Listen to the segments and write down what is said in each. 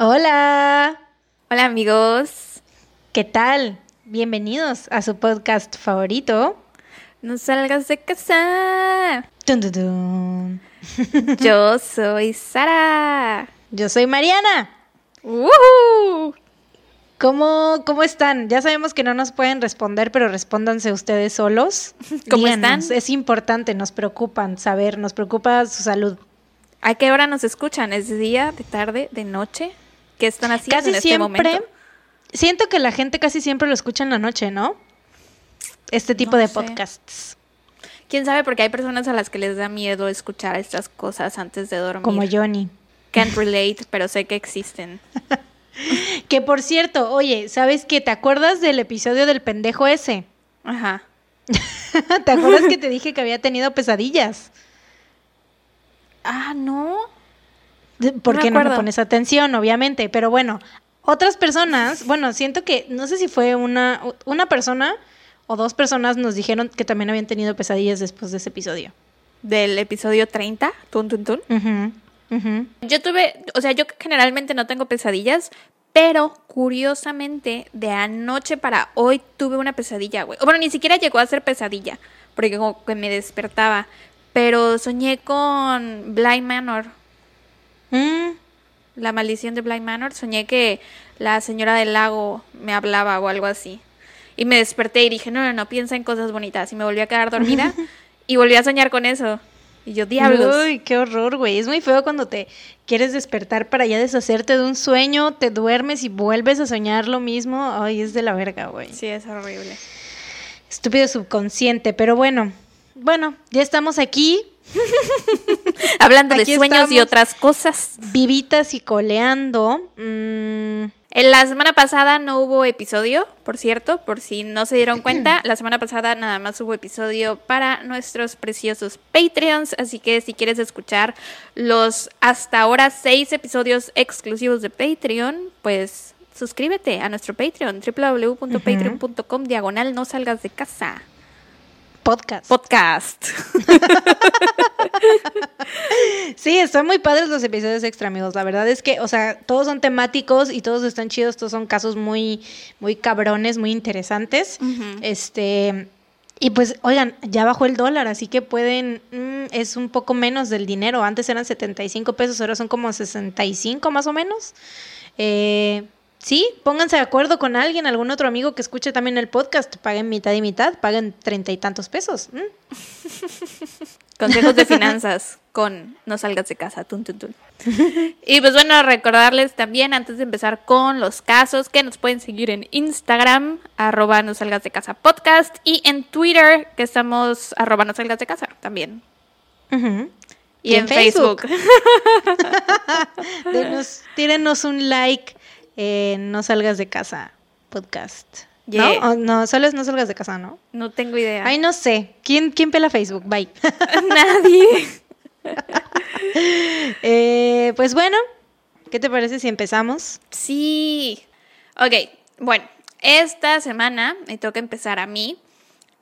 Hola. Hola amigos. ¿Qué tal? Bienvenidos a su podcast favorito. No salgas de casa. Tun, tun, tun. Yo soy Sara. Yo soy Mariana. ¿Cómo, ¿Cómo están? Ya sabemos que no nos pueden responder, pero respóndanse ustedes solos. ¿Cómo Díganos, están? Es importante, nos preocupan saber, nos preocupa su salud. ¿A qué hora nos escuchan? ¿Es de día, de tarde, de noche? ¿Qué están haciendo Casi en este siempre, momento? siento que la gente casi siempre lo escucha en la noche, ¿no? Este tipo No de sé. podcasts, ¿Quién sabe? Porque hay personas a las que les da miedo escuchar estas cosas antes de dormir. como Johnny. Can't relate, pero sé que existen. Que por cierto, oye, ¿sabes qué? ¿Te acuerdas del episodio del pendejo ese? Ajá. ¿Te acuerdas que te dije que había tenido pesadillas? Ah, no. Porque no, me acuerdo. pones atención, obviamente. Pero bueno, otras personas, bueno, siento que, no sé si fue una, una persona o dos personas nos dijeron que también habían tenido pesadillas después de ese episodio. Del episodio 30, tun, tun, tun. Yo tuve, o sea, yo generalmente no tengo pesadillas, pero curiosamente de anoche para hoy tuve una pesadilla, güey. O Bueno, ni siquiera llegó a ser pesadilla, porque como que me despertaba. Pero soñé con Bly Manor, Mm, la maldición de Bly Manor. Soñé que la señora del lago me hablaba o algo así. Y me desperté y dije, no, no, no, piensa en cosas bonitas. Y me volví a quedar dormida y volví a soñar con eso. Y yo, diablos. Uy, qué horror, güey. Es muy feo cuando te quieres despertar para ya deshacerte de un sueño, te duermes y vuelves a soñar lo mismo. Ay, es de la verga, güey. Sí, es horrible. Estúpido subconsciente, pero bueno. Bueno, ya estamos aquí, Hablando de sueños y otras cosas. vivitas y coleando. Mm, En la semana pasada no hubo episodio, por cierto, por si no se dieron cuenta. La semana pasada nada más hubo episodio para nuestros preciosos Patreons. Así que si quieres escuchar los hasta ahora seis episodios exclusivos de Patreon, pues suscríbete a nuestro Patreon, www.patreon.com, diagonal no salgas de casa. Podcast. Podcast. Sí, están muy padres los episodios extra, amigos. La verdad es que, o sea, todos son temáticos y todos están chidos. Todos son casos muy, muy cabrones, muy interesantes. Este. Y pues, oigan, ya bajó el dólar, así que pueden. mm, es un poco menos del dinero. Antes eran 75 pesos, ahora son como 65 más o menos. Eh, sí, pónganse de acuerdo con alguien, algún otro amigo que escuche también el podcast. Paguen mitad y mitad, paguen treinta y tantos pesos. mm. Consejos de finanzas con No salgas de casa. Tun, tun, tun. Y pues bueno, recordarles también antes de empezar con los casos que nos pueden seguir en Instagram, arroba no salgas de casa podcast y en Twitter que estamos arroba no salgas de casa también. Y, en, Facebook. Denos- tírenos un like en No Salgas de Casa podcast. Yeah. ¿No? O no, solo es No Salgas de Casa, ¿no? No tengo idea. Ay, no sé. ¿Quién, quién pela Facebook? Bye. Nadie. Eh, pues bueno, ¿qué te parece si empezamos? Sí. Ok, bueno, esta semana me toca empezar a mí.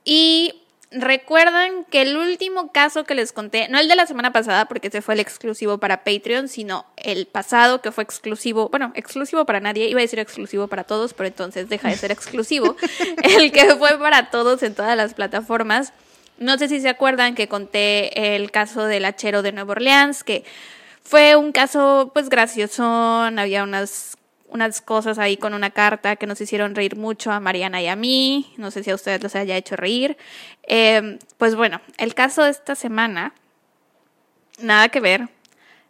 Y recuerdan que el último caso que les conté, no el de la semana pasada, porque ese fue el exclusivo para Patreon, sino el pasado que fue exclusivo, bueno, exclusivo para nadie, iba a decir exclusivo para todos, pero entonces deja de ser exclusivo. el que fue para todos en todas las plataformas. No sé si se acuerdan que conté el caso del hachero de Nueva Orleans, que fue un caso pues graciosón, había unas, unas cosas ahí con una carta que nos hicieron reír mucho a Mariana y a mí, no sé si a ustedes los haya hecho reír. Eh, pues bueno, el caso de esta semana, nada que ver,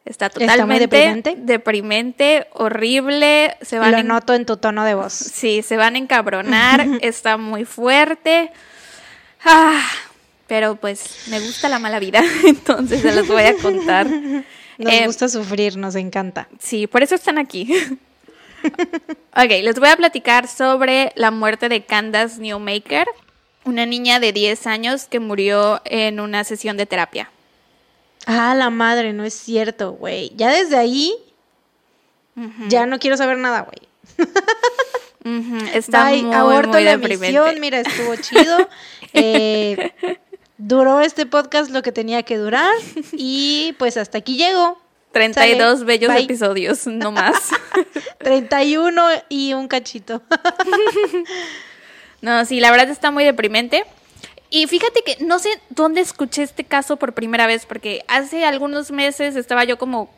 está ¿Está totalmente deprimente? deprimente, horrible, se van Lo en- noto en tu tono de voz. Sí, se van a encabronar, está muy fuerte. Ah, pero pues me gusta la mala vida, entonces se los voy a contar. Nos Eh, gusta sufrir, nos encanta. Sí, por eso están aquí. Ok, les voy a platicar sobre la muerte de Candace Newmaker, una niña de 10 años que murió en una sesión de terapia. Ah, la madre, no es cierto, güey. Ya desde ahí, ya no quiero saber nada, güey. Ujú, Está Bye, muy, aborto muy la emisión, mira, estuvo chido. Eh, duró este podcast lo que tenía que durar y pues hasta aquí llego. 32 Sale. bellos Bye. episodios, no más. 31 y un cachito. No, sí, la verdad está muy deprimente. Y fíjate que no sé dónde escuché este caso por primera vez, porque hace algunos meses estaba yo como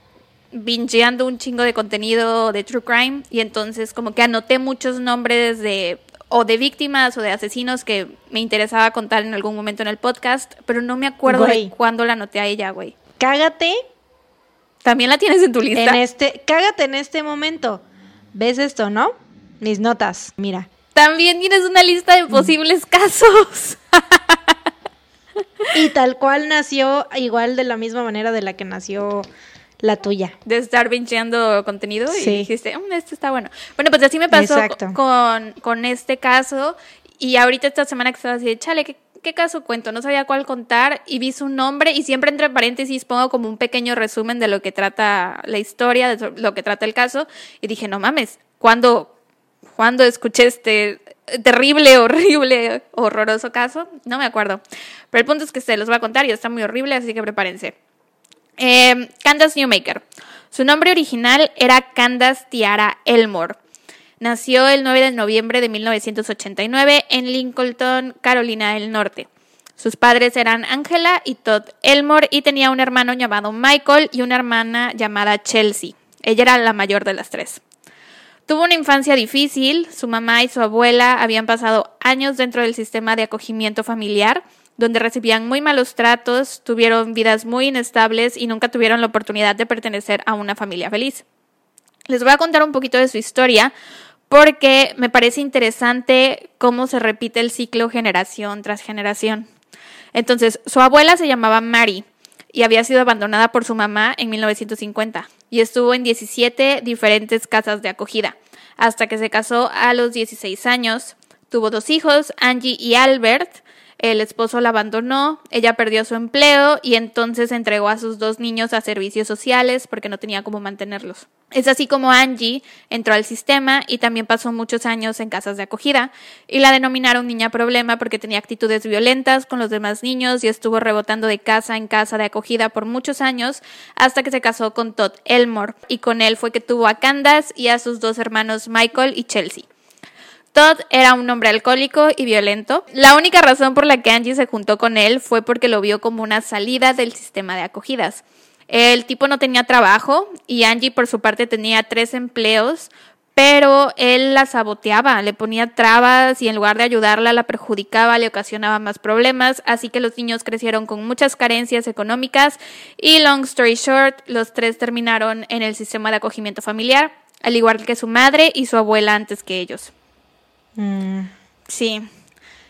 bingeando un chingo de contenido de True Crime y entonces como que anoté muchos nombres de o de víctimas o de asesinos que me interesaba contar en algún momento en el podcast, pero no me acuerdo Güey. de cuándo la anoté a ella, güey. Cágate ¿También la tienes en tu lista? en este, cágate en este momento. ¿Ves esto, no? Mis notas, mira. También tienes una lista de posibles casos. Y tal cual nació igual de la misma manera de la que nació la tuya. de estar bingeando contenido y dijiste, "Mm, este está bueno. Bueno, pues así me pasó con, con este caso y ahorita esta semana que estaba así, de, chale, ¿qué, qué caso cuento? No sabía cuál contar y vi su nombre y siempre entre paréntesis pongo como un pequeño resumen de lo que trata la historia, de lo que trata el caso y dije, no mames, ¿cuándo, ¿cuándo escuché este terrible, horrible, horroroso caso? No me acuerdo. Pero el punto es que se los voy a contar y está muy horrible, así que prepárense. Eh, Candace Newmaker. Su nombre original era Candace Tiara Elmore. Nació el 9 de noviembre de 1989 en Lincoln, Carolina del Norte. Sus padres eran Angela y Todd Elmore y tenía un hermano llamado Michael y una hermana llamada Chelsea. Ella era la mayor de las tres. Tuvo una infancia difícil, su mamá y su abuela habían pasado años dentro del sistema de acogimiento familiar, donde recibían muy malos tratos, tuvieron vidas muy inestables y nunca tuvieron la oportunidad de pertenecer a una familia feliz. Les voy a contar un poquito de su historia porque me parece interesante cómo se repite el ciclo generación tras generación. Entonces, su abuela se llamaba Mary y había sido abandonada por su mamá en 1950 y estuvo en 17 diferentes casas de acogida hasta que se casó a los 16 años. Tuvo dos hijos, Angie y Albert. El esposo la abandonó, ella perdió su empleo y entonces entregó a sus dos niños a servicios sociales porque no tenía cómo mantenerlos. Es así como Angie entró al sistema y también pasó muchos años en casas de acogida y la denominaron niña problema porque tenía actitudes violentas con los demás niños y estuvo rebotando de casa en casa de acogida por muchos años hasta que se casó con Todd Elmore y con él fue que tuvo a Candace y a sus dos hermanos Michael y Chelsea. Todd era un hombre alcohólico y violento. La única razón por la que Angie se juntó con él fue porque lo vio como una salida del sistema de acogidas. El tipo no tenía trabajo y Angie por su parte tenía tres empleos, pero él la saboteaba, le ponía trabas y en lugar de ayudarla la perjudicaba, le ocasionaba más problemas, así que los niños crecieron con muchas carencias económicas y long story short, los tres terminaron en el sistema de acogimiento familiar, al igual que su madre y su abuela antes que ellos. Mm, Sí.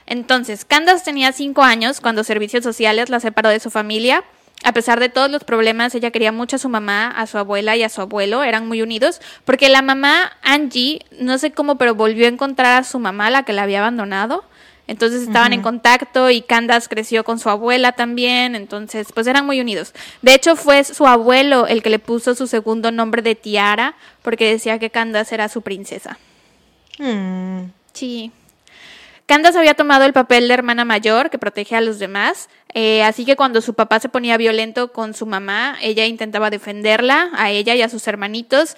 Entonces, Candace tenía cinco años cuando Servicios Sociales la separó de su familia. A pesar de todos los problemas, ella quería mucho a su mamá, a su abuela y a su abuelo, eran muy unidos, porque la mamá, Angie, no sé cómo, pero volvió a encontrar a su mamá, la que la había abandonado. Entonces estaban en contacto y Candace creció con su abuela también, entonces pues eran muy unidos. De hecho fue su abuelo el que le puso su segundo nombre de Tiara, porque decía que Candace era su princesa. mm. Sí. Candace había tomado el papel de hermana mayor que protege a los demás, eh, así que cuando su papá se ponía violento con su mamá, ella intentaba defenderla, a ella y a sus hermanitos.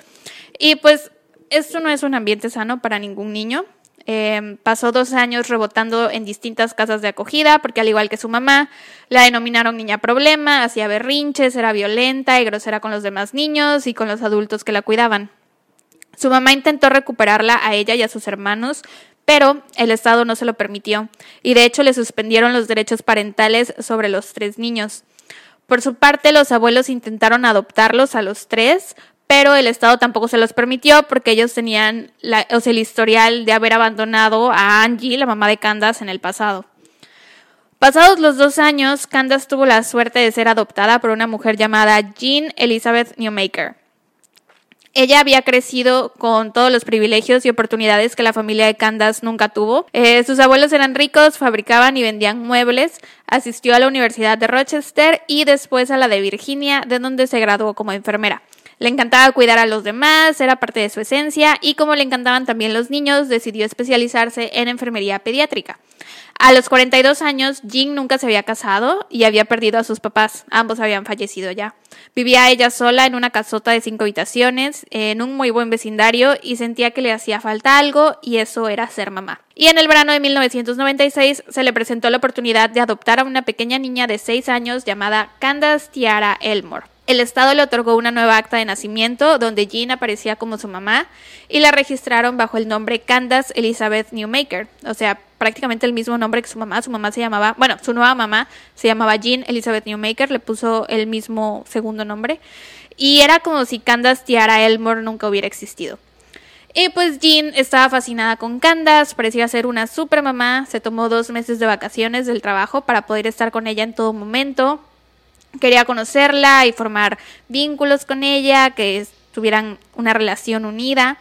Y pues esto no es un ambiente sano para ningún niño. Eh, pasó dos años rebotando en distintas casas de acogida, porque al igual que su mamá, la denominaron niña problema, hacía berrinches, era violenta y grosera con los demás niños y con los adultos que la cuidaban. Su mamá intentó recuperarla a ella y a sus hermanos, pero el Estado no se lo permitió y de hecho le suspendieron los derechos parentales sobre los tres niños. Por su parte, los abuelos intentaron adoptarlos a los tres, pero el Estado tampoco se los permitió porque ellos tenían o el historial de haber abandonado a Angie, la mamá de Candace, en el pasado. Pasados los dos años, Candace tuvo la suerte de ser adoptada por una mujer llamada Jean Elizabeth Newmaker. Ella había crecido con todos los privilegios y oportunidades que la familia de Candace nunca tuvo. Eh, sus abuelos eran ricos, fabricaban y vendían muebles, asistió a la Universidad de Rochester y después a la de Virginia, de donde se graduó como enfermera. Le encantaba cuidar a los demás, era parte de su esencia y como le encantaban también los niños, decidió especializarse en enfermería pediátrica. A los 42 años, Jean nunca se había casado y había perdido a sus papás. Ambos habían fallecido ya. Vivía ella sola en una casota de cinco habitaciones, en un muy buen vecindario y sentía que le hacía falta algo y eso era ser mamá. Y en el verano de 1996 se le presentó la oportunidad de adoptar a una pequeña niña de 6 años llamada Candace Tiara Elmore. El Estado le otorgó una nueva acta de nacimiento donde Jean aparecía como su mamá y la registraron bajo el nombre Candace Elizabeth Newmaker, o sea, prácticamente el mismo nombre que su mamá. Su mamá se llamaba, bueno, su nueva mamá se llamaba Jean Elizabeth Newmaker, le puso el mismo segundo nombre y era como si Candace Tiara Elmore nunca hubiera existido. Y pues Jean estaba fascinada con Candace, parecía ser una super mamá, se tomó dos meses de vacaciones del trabajo para poder estar con ella en todo momento, quería conocerla y formar vínculos con ella, que tuvieran una relación unida.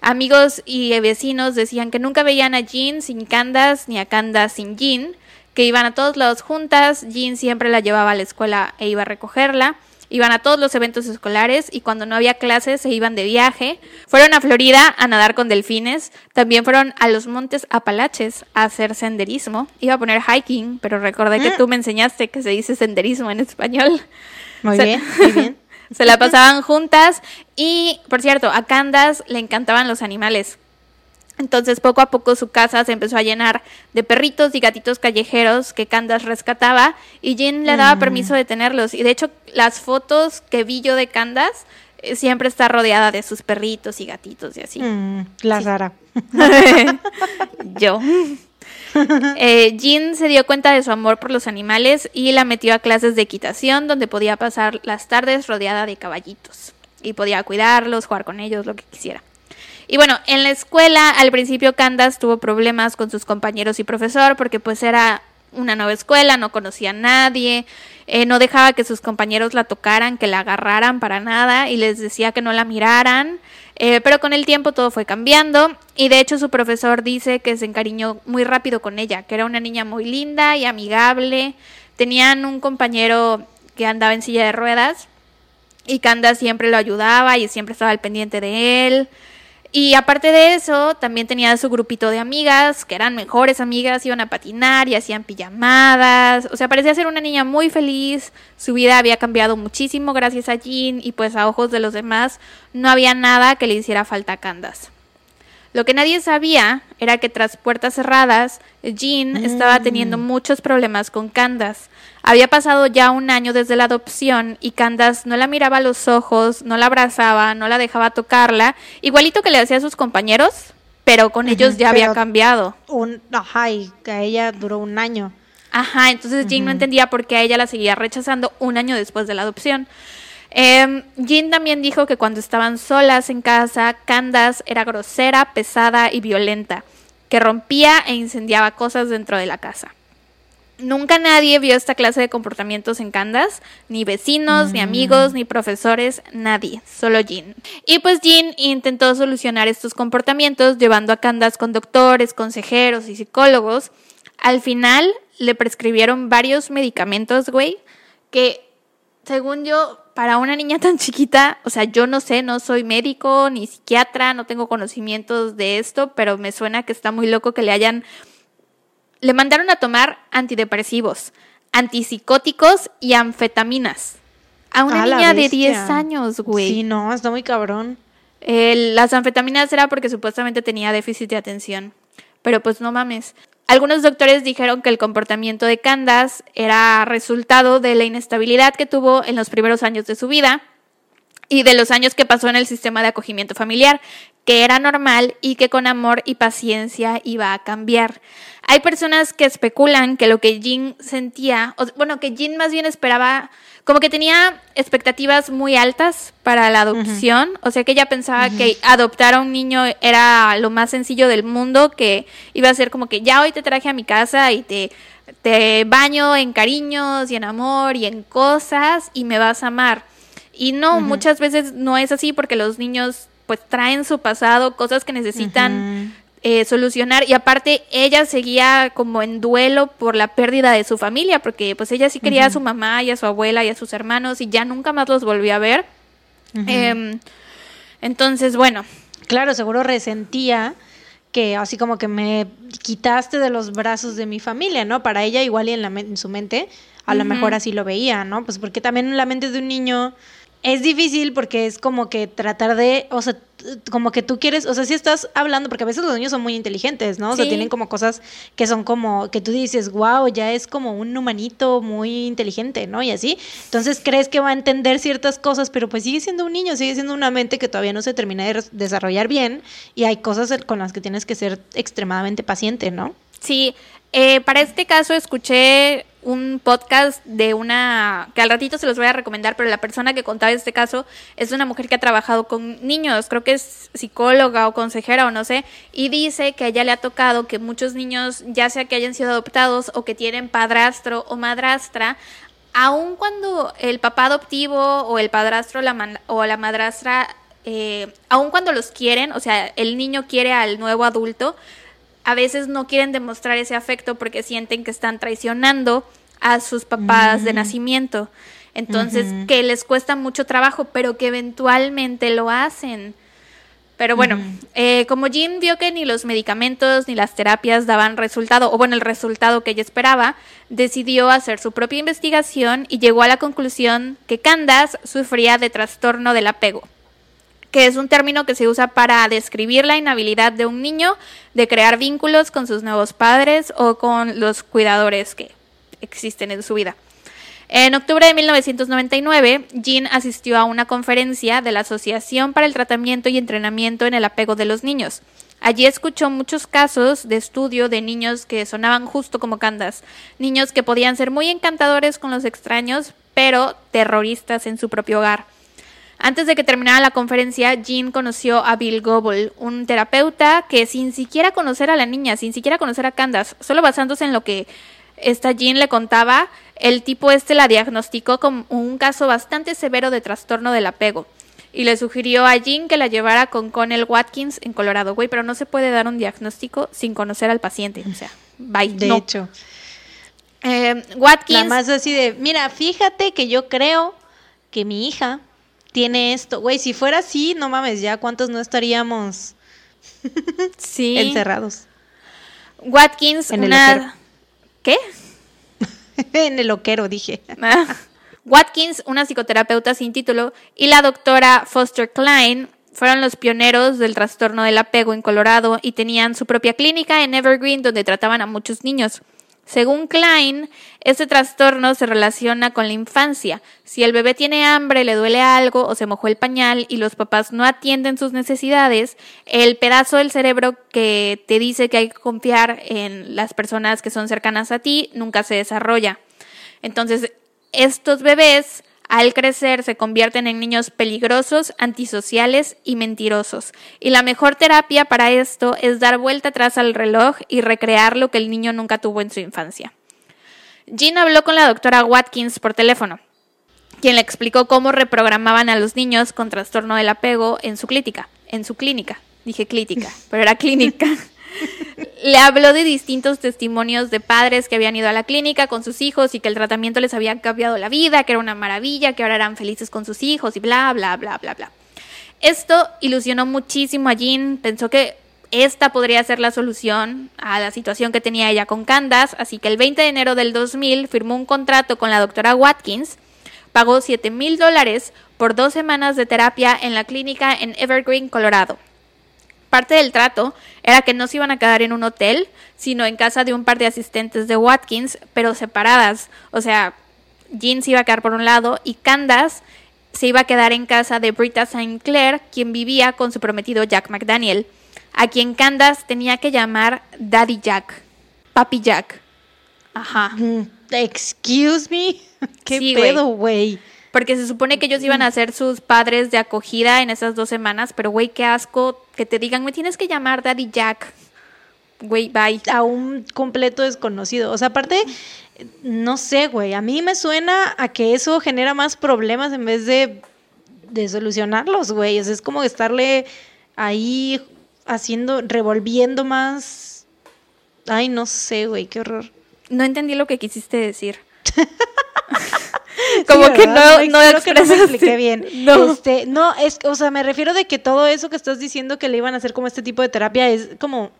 Amigos y vecinos decían que nunca veían a Jean sin Candace ni a Candace sin Jean, que iban a todos lados juntas, Jean siempre la llevaba a la escuela e iba a recogerla. Iban a todos los eventos escolares y cuando no había clases se iban de viaje. Fueron a Florida a nadar con delfines. También fueron a los montes Apalaches a hacer senderismo. Iba a poner hiking, pero recordé que mm. tú me enseñaste que se dice senderismo en español. Muy bien, muy bien. se la pasaban juntas y, por cierto, a Candas le encantaban los animales. Entonces poco a poco su casa se empezó a llenar de perritos y gatitos callejeros que Candace rescataba y Jean le daba mm. permiso de tenerlos. Y de hecho las fotos que vi yo de Candace eh, siempre está rodeada de sus perritos y gatitos y así. Mm, la Sara. yo. Eh, Jean se dio cuenta de su amor por los animales y la metió a clases de equitación donde podía pasar las tardes rodeada de caballitos y podía cuidarlos, jugar con ellos, lo que quisiera. Y bueno, en la escuela al principio Candace tuvo problemas con sus compañeros y profesor porque pues era una nueva escuela, no conocía a nadie, eh, no dejaba que sus compañeros la tocaran, que la agarraran para nada y les decía que no la miraran. Eh, pero con el tiempo todo fue cambiando y de hecho su profesor dice que se encariñó muy rápido con ella, que era una niña muy linda y amigable. Tenían un compañero que andaba en silla de ruedas y Candace siempre lo ayudaba y siempre estaba al pendiente de él. Y aparte de eso, también tenía su grupito de amigas, que eran mejores amigas, iban a patinar y hacían pijamadas. O sea, parecía ser una niña muy feliz. Su vida había cambiado muchísimo gracias a Jean y pues a ojos de los demás no había nada que le hiciera falta a Candace. Lo que nadie sabía era que tras puertas cerradas, Jean estaba teniendo mm. muchos problemas con Candace. Había pasado ya un año desde la adopción y Candace no la miraba a los ojos, no la abrazaba, no la dejaba tocarla, igualito que le hacía a sus compañeros, pero con ellos ya había cambiado. Un, ajá, y que a ella duró un año. Ajá, entonces Jean no entendía por qué a ella la seguía rechazando un año después de la adopción. Eh, Jean también dijo que cuando estaban solas en casa, Candace era grosera, pesada y violenta, que rompía e incendiaba cosas dentro de la casa. Nunca nadie vio esta clase de comportamientos en Candace, ni vecinos, ni mm. amigos, ni profesores, nadie, solo Jean. Y pues Jean intentó solucionar estos comportamientos llevando a Candace con doctores, consejeros y psicólogos. Al final le prescribieron varios medicamentos, güey, que según yo para una niña tan chiquita, o sea, yo no sé, no soy médico ni psiquiatra, no tengo conocimientos de esto, pero me suena que está muy loco que le hayan... Le mandaron a tomar antidepresivos, antipsicóticos y anfetaminas. A una niña de 10 años, güey. Sí, no, está muy cabrón. las anfetaminas era porque supuestamente tenía déficit de atención. Pero pues no mames. Algunos doctores dijeron que el comportamiento de Candace era resultado de la inestabilidad que tuvo en los primeros años de su vida y de los años que pasó en el sistema de acogimiento familiar, que era normal y que con amor y paciencia iba a cambiar. Hay personas que especulan que lo que Jean sentía, bueno, que Jean más bien esperaba como que tenía expectativas muy altas para la adopción, o sea que ella pensaba que adoptar a un niño era lo más sencillo del mundo, que iba a ser como que ya hoy te traje a mi casa y te, te baño en cariños y en amor y en cosas y me vas a amar. Y no, muchas veces no es así porque los niños pues traen su pasado, cosas que necesitan eh, solucionar y aparte ella seguía como en duelo por la pérdida de su familia porque pues ella sí quería a su mamá y a su abuela y a sus hermanos y ya nunca más los volvió a ver. Em, entonces, bueno. Claro, seguro resentía que así como que me quitaste de los brazos de mi familia, ¿no? Para ella igual y en, la, en su mente, a lo mejor así lo veía, ¿no? Pues porque también en la mente de un niño es difícil porque es como que tratar de, o sea, como que tú quieres, o sea, si estás hablando, porque a veces los niños son muy inteligentes, ¿no? O sea, tienen como cosas que son como, que tú dices, wow, ya es como un humanito muy inteligente, ¿no? Y así. Entonces crees que va a entender ciertas cosas, pero pues sigue siendo un niño, sigue siendo una mente que todavía no se termina de desarrollar bien y hay cosas con las que tienes que ser extremadamente paciente, ¿no? Sí, eh, para este caso escuché un podcast de una que al ratito se los voy a recomendar, pero la persona que contaba este caso es una mujer que ha trabajado con niños, creo que es psicóloga o consejera o no sé, y dice que a ella le ha tocado que muchos niños, ya sea que hayan sido adoptados o que tienen padrastro o madrastra, aun cuando el papá adoptivo o el padrastro o la madrastra, eh, aun cuando los quieren, o sea, el niño quiere al nuevo adulto, a veces no quieren demostrar ese afecto porque sienten que están traicionando a sus papás de mm. nacimiento. Entonces, que les cuesta mucho trabajo, pero que eventualmente lo hacen. Pero bueno, eh, como Jean vio que ni los medicamentos ni las terapias daban resultado, o bueno, el resultado que ella esperaba, decidió hacer su propia investigación y llegó a la conclusión que Candace sufría de trastorno del apego, que es un término que se usa para describir la inhabilidad de un niño de crear vínculos con sus nuevos padres o con los cuidadores que existen en su vida. En octubre de 1999, Jean asistió a una conferencia de la Asociación para el Tratamiento y Entrenamiento en el Apego de los Niños. Allí escuchó muchos casos de estudio de niños que sonaban justo como Candas, niños que podían ser muy encantadores con los extraños, pero terroristas en su propio hogar. Antes de que terminara la conferencia, Jean conoció a Bill Goble, un terapeuta que sin siquiera conocer a la niña, sin siquiera conocer a Candas, solo basándose en lo que esta Jean le contaba, el tipo este la diagnosticó como un caso bastante severo de trastorno del apego. Y le sugirió a Jean que la llevara con Connell Watkins en Colorado. Güey, pero no se puede dar un diagnóstico sin conocer al paciente. O sea, bye. De hecho. Eh, Watkins. Nada más así de, mira, fíjate que yo creo que mi hija tiene esto. Güey, si fuera así, no mames, ya cuántos no estaríamos sí. encerrados. Watkins, en una... ¿Qué? en el loquero, dije. Ah. Watkins, una psicoterapeuta sin título, y la doctora Foster Klein fueron los pioneros del trastorno del apego en Colorado y tenían su propia clínica en Evergreen donde trataban a muchos niños. Según Klein, este trastorno se relaciona con la infancia. Si el bebé tiene hambre, le duele algo o se mojó el pañal y los papás no atienden sus necesidades, el pedazo del cerebro que te dice que hay que confiar en las personas que son cercanas a ti nunca se desarrolla. Entonces, estos bebés al crecer se convierten en niños peligrosos, antisociales y mentirosos. Y la mejor terapia para esto es dar vuelta atrás al reloj y recrear lo que el niño nunca tuvo en su infancia. Jean habló con la doctora Watkins por teléfono, quien le explicó cómo reprogramaban a los niños con trastorno del apego en su clínica. En su clínica. Dije clínica, pero era clínica. Le habló de distintos testimonios de padres que habían ido a la clínica con sus hijos y que el tratamiento les había cambiado la vida, que era una maravilla, que ahora eran felices con sus hijos y bla, bla, bla, bla, bla. Esto ilusionó muchísimo a Jean, pensó que esta podría ser la solución a la situación que tenía ella con Candace, así que el 20 de enero del 2000 firmó un contrato con la doctora Watkins, pagó 7 mil dólares por dos semanas de terapia en la clínica en Evergreen, Colorado. Parte del trato era que no se iban a quedar en un hotel, sino en casa de un par de asistentes de Watkins, pero separadas. O sea, Jean se iba a quedar por un lado y Candace se iba a quedar en casa de Britta St. Clair, quien vivía con su prometido Jack McDaniel, a quien Candace tenía que llamar Daddy Jack, Papi Jack. Ajá. Mm, excuse me. ¿Qué pedo, güey? Porque se supone que ellos iban a ser sus padres de acogida en esas dos semanas, pero güey, qué asco que te digan, me tienes que llamar Daddy Jack. Güey, bye. A un completo desconocido. O sea, aparte, no sé, güey, a mí me suena a que eso genera más problemas en vez de, de solucionarlos, güey. O sea, es como estarle ahí haciendo, revolviendo más. Ay, no sé, güey, qué horror. No entendí lo que quisiste decir. Como que no, no, creo que no me expliqué bien. No. Este, no, es, o sea, me refiero de que todo eso que estás diciendo que le iban a hacer como este tipo de terapia es como,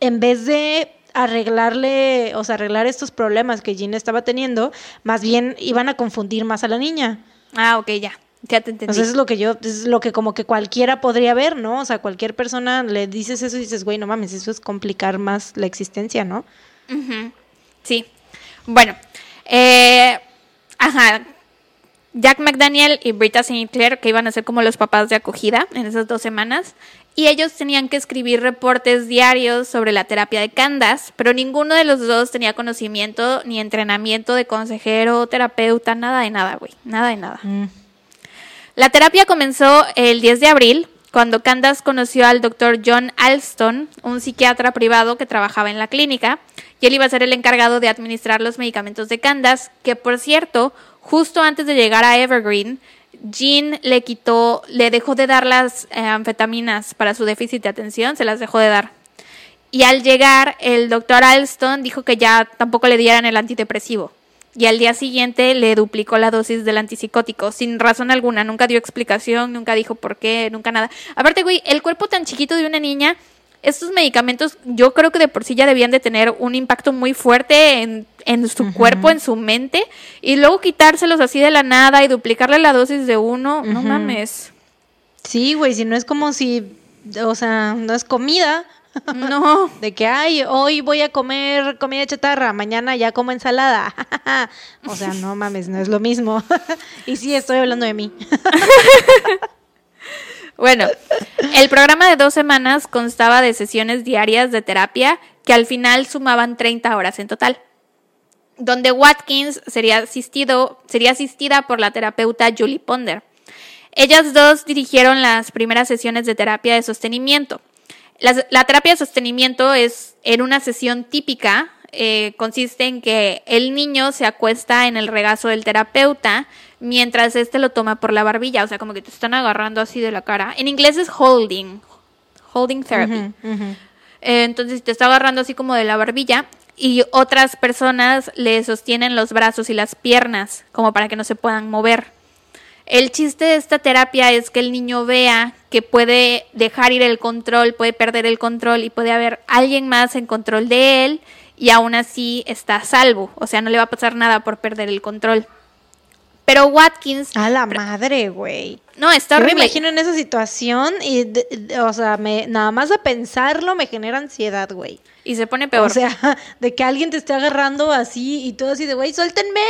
en vez de arreglarle, o sea, arreglar estos problemas que Jean estaba teniendo, más bien iban a confundir más a la niña. Ah, ok, ya. Ya te entendí. Eso es lo que yo, es lo que como que cualquiera podría ver, ¿no? O sea, cualquier persona le dices eso y dices, güey, no mames, eso es complicar más la existencia, ¿no? Sí. Bueno, eh, ajá. Jack McDaniel y Britta Sinclair, que iban a ser como los papás de acogida en esas dos semanas, y ellos tenían que escribir reportes diarios sobre la terapia de Candace, pero ninguno de los dos tenía conocimiento ni entrenamiento de consejero, terapeuta, nada de nada, güey, nada de nada. Mm. La terapia comenzó el 10 de abril, cuando Candace conoció al doctor John Alston, un psiquiatra privado que trabajaba en la clínica, y él iba a ser el encargado de administrar los medicamentos de Candace, que por cierto, justo antes de llegar a Evergreen, Jean le quitó, le dejó de dar las eh, anfetaminas para su déficit de atención, se las dejó de dar. Y al llegar, el doctor Alston dijo que ya tampoco le dieran el antidepresivo. Y al día siguiente le duplicó la dosis del antipsicótico, sin razón alguna. Nunca dio explicación, nunca dijo por qué, nunca nada. Aparte, güey, el cuerpo tan chiquito de una niña, estos medicamentos yo creo que de por sí ya debían de tener un impacto muy fuerte en, en su cuerpo, en su mente. Y luego quitárselos así de la nada y duplicarle la dosis de uno, no mames. Sí, güey, si no es como si, o sea, no es comida. No. De que, ay, hoy voy a comer comida chatarra, mañana ya como ensalada. o sea, no mames, no es lo mismo. y sí, estoy hablando de mí. Bueno, el programa de dos semanas constaba de sesiones diarias de terapia que al final sumaban 30 horas en total, donde Watkins sería, asistido, sería asistida por la terapeuta Julie Ponder. Ellas dos dirigieron las primeras sesiones de terapia de sostenimiento. La, terapia de sostenimiento es en una sesión típica, eh, consiste en que el niño se acuesta en el regazo del terapeuta mientras este lo toma por la barbilla, o sea, como que te están agarrando así de la cara. En inglés es holding, holding therapy. Eh, entonces te está agarrando así como de la barbilla y otras personas le sostienen los brazos y las piernas como para que no se puedan mover. El chiste de esta terapia es que el niño vea que puede dejar ir el control, puede perder el control y puede haber alguien más en control de él y aún así está a salvo, o sea, no le va a pasar nada por perder el control. Pero Watkins, A la madre, güey. no, está Yo me horrible. imagino en esa situación y, de- de- o sea, me, nada más de pensarlo me genera ansiedad, güey. Y se pone peor. O sea, de que alguien te esté agarrando así y todo así de, güey, suéltenme.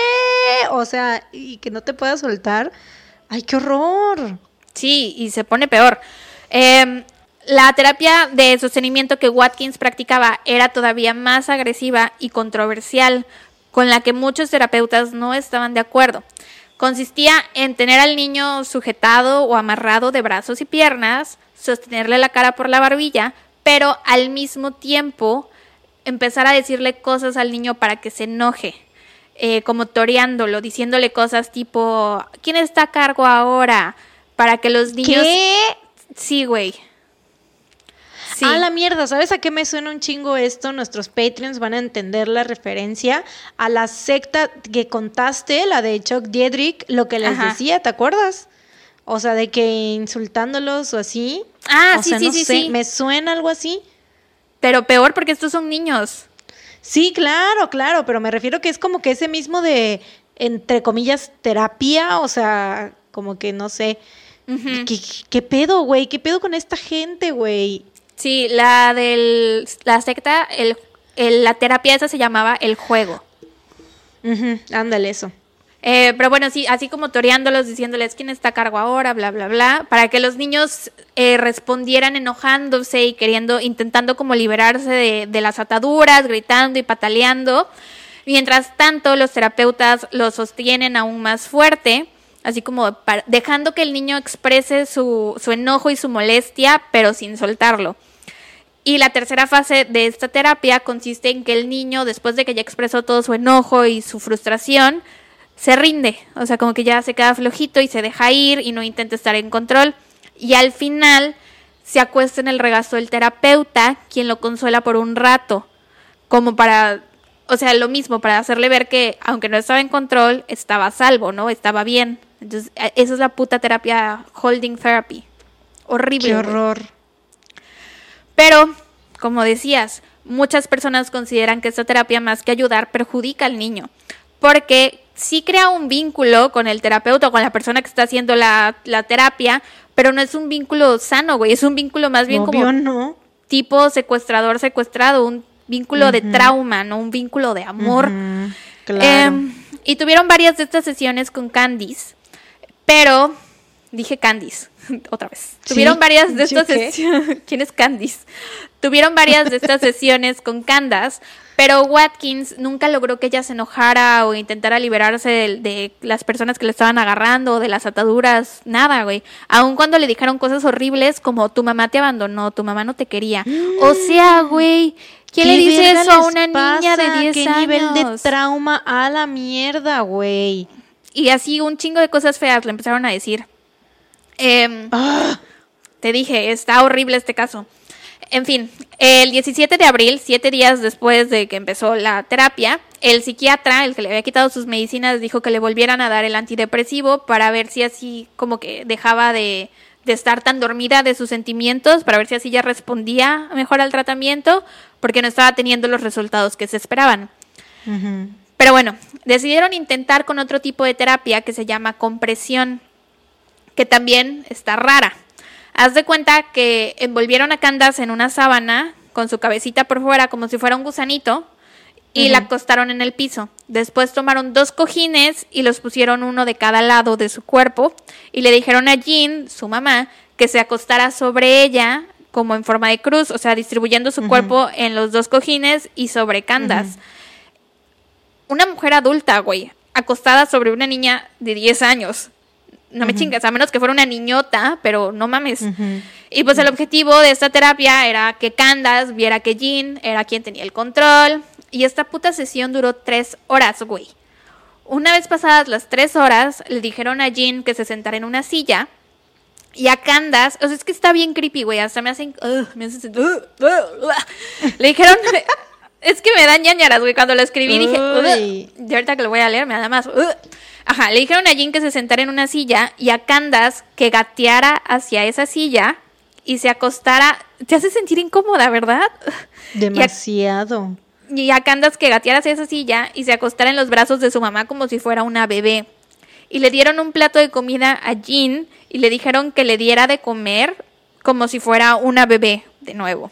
O sea, y que no te puedas soltar. Ay, qué horror. Sí, y se pone peor. Eh, la terapia de sostenimiento que Watkins practicaba era todavía más agresiva y controversial, con la que muchos terapeutas no estaban de acuerdo. Consistía en tener al niño sujetado o amarrado de brazos y piernas, sostenerle la cara por la barbilla, pero al mismo tiempo empezar a decirle cosas al niño para que se enoje, eh, como toreándolo, diciéndole cosas tipo, ¿quién está a cargo ahora? Para que los niños... ¿Qué? Sí, güey. Sí. A la mierda, ¿sabes a qué me suena un chingo esto? Nuestros Patreons van a entender la referencia a la secta que contaste, la de Chuck Diedrich, lo que les Ajá. decía, ¿te acuerdas? O sea, de que insultándolos o así. Ah, o sí, sea, sí, no sí, sé, sí. me suena algo así. Pero peor porque estos son niños. Sí, claro, claro, pero me refiero que es como que ese mismo de, entre comillas, terapia, o sea, como que no sé. Ujú. ¿Qué, qué pedo, güey? ¿Qué pedo con esta gente, güey? Sí, la del la secta, el, el- la terapia esa se llamaba el juego. Ujú, Ándale, eso. Eh, pero bueno, sí, así como toreándolos, diciéndoles quién está a cargo ahora, bla, bla, bla, para que los niños eh, respondieran enojándose y queriendo, intentando como liberarse de, de las ataduras, gritando y pataleando. Mientras tanto, los terapeutas los sostienen aún más fuerte, así como para- dejando que el niño exprese su, su enojo y su molestia, pero sin soltarlo. Y la tercera fase de esta terapia consiste en que el niño, después de que ya expresó todo su enojo y su frustración, se rinde. O sea, como que ya se queda flojito y se deja ir y no intenta estar en control. Y al final se acuesta en el regazo del terapeuta, quien lo consuela por un rato, como para... o sea, lo mismo, para hacerle ver que aunque no estaba en control, estaba a salvo, ¿no? Estaba bien. Entonces, eh, esa es la puta terapia holding therapy. Horrible. Qué horror. Pero, como decías, muchas personas consideran que esta terapia más que ayudar perjudica al niño, porque sí crea un vínculo con el terapeuta o con la persona que está haciendo la, la terapia, pero no es un vínculo sano, güey, es un vínculo más bien Obvio, como no. tipo secuestrador secuestrado, un vínculo de trauma, no un vínculo de amor. Ujú, Claro. Em, y tuvieron varias de estas sesiones con Candice, pero dije Candice otra vez. ¿Sí? Tuvieron varias de ¿Sí estas sesiones. ¿Quién es Candice? Tuvieron varias de estas sesiones con Candace, pero Watkins nunca logró que ella se enojara o intentara liberarse de, de las personas que le estaban agarrando, de las ataduras, nada, güey. Aun cuando le dijeron cosas horribles como tu mamá te abandonó, tu mamá no te quería. O sea, güey, ¿quién le ¿Qué dice eso a una niña de pasa? 10 ¿Qué años? nivel de trauma a la mierda, güey? Y así un chingo de cosas feas le empezaron a decir. Em, Ah, te dije, está horrible este caso. En fin, el 17 de abril, siete días después de que empezó la terapia, el psiquiatra, el que le había quitado sus medicinas, dijo que le volvieran a dar el antidepresivo para ver si así como que dejaba de, de estar tan dormida de sus sentimientos, para ver si así ya respondía mejor al tratamiento, porque no estaba teniendo los resultados que se esperaban. Pero bueno, decidieron intentar con otro tipo de terapia que se llama compresión, que también está rara. Haz de cuenta que envolvieron a Candace en una sábana con su cabecita por fuera como si fuera un gusanito y la acostaron en el piso. Después tomaron dos cojines y los pusieron uno de cada lado de su cuerpo y le dijeron a Jean, su mamá, que se acostara sobre ella como en forma de cruz, o sea, distribuyendo su cuerpo en los dos cojines y sobre Candace una mujer adulta, güey, acostada sobre una niña de 10 años. No me chingas, a menos que fuera una niñota, pero no mames. Ujú. Y pues el objetivo de esta terapia era que Candace viera que Jean era quien tenía el control. Y esta puta sesión duró tres horas, güey. Una vez pasadas las tres horas, le dijeron a Jean que se sentara en una silla. Y a Candace, o sea, es que está bien creepy, güey. Hasta me hacen. ugh, me hacen. Le dijeron. es que me dan ñañaras, güey. Cuando lo escribí dije. Y ahorita que lo voy a leer, me da más. Ajá, le dijeron a Jean que se sentara en una silla y a Candace que gateara hacia esa silla y se acostara. Te hace sentir incómoda, ¿verdad? Y a- Demasiado. y a Candace que gateara hacia esa silla y se acostara en los brazos de su mamá como si fuera una bebé. Y le dieron un plato de comida a Jean y le dijeron que le diera de comer como si fuera una bebé de nuevo.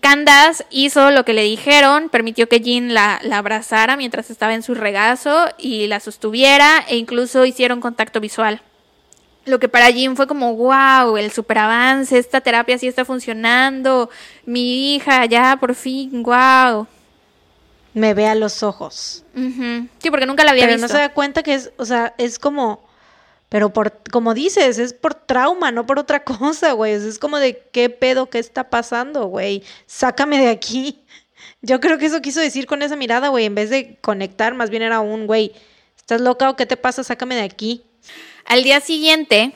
Candace hizo lo que le dijeron, permitió que Jean la, la abrazara mientras estaba en su regazo y la sostuviera e incluso hicieron contacto visual. Lo que para Jean fue como, wow, el superavance, esta terapia sí está funcionando, mi hija ya por fin, wow. Me ve a los ojos. Sí, porque nunca la había Pero visto. no se da cuenta que es, o sea, es como, pero por, como dices, es por trauma, no por otra cosa, güey. Es como de qué pedo, qué está pasando, güey. Sácame de aquí. Yo creo que eso quiso decir con esa mirada, güey. En vez de conectar, más bien era un, güey, ¿estás loca o qué te pasa? Sácame de aquí. Al día siguiente,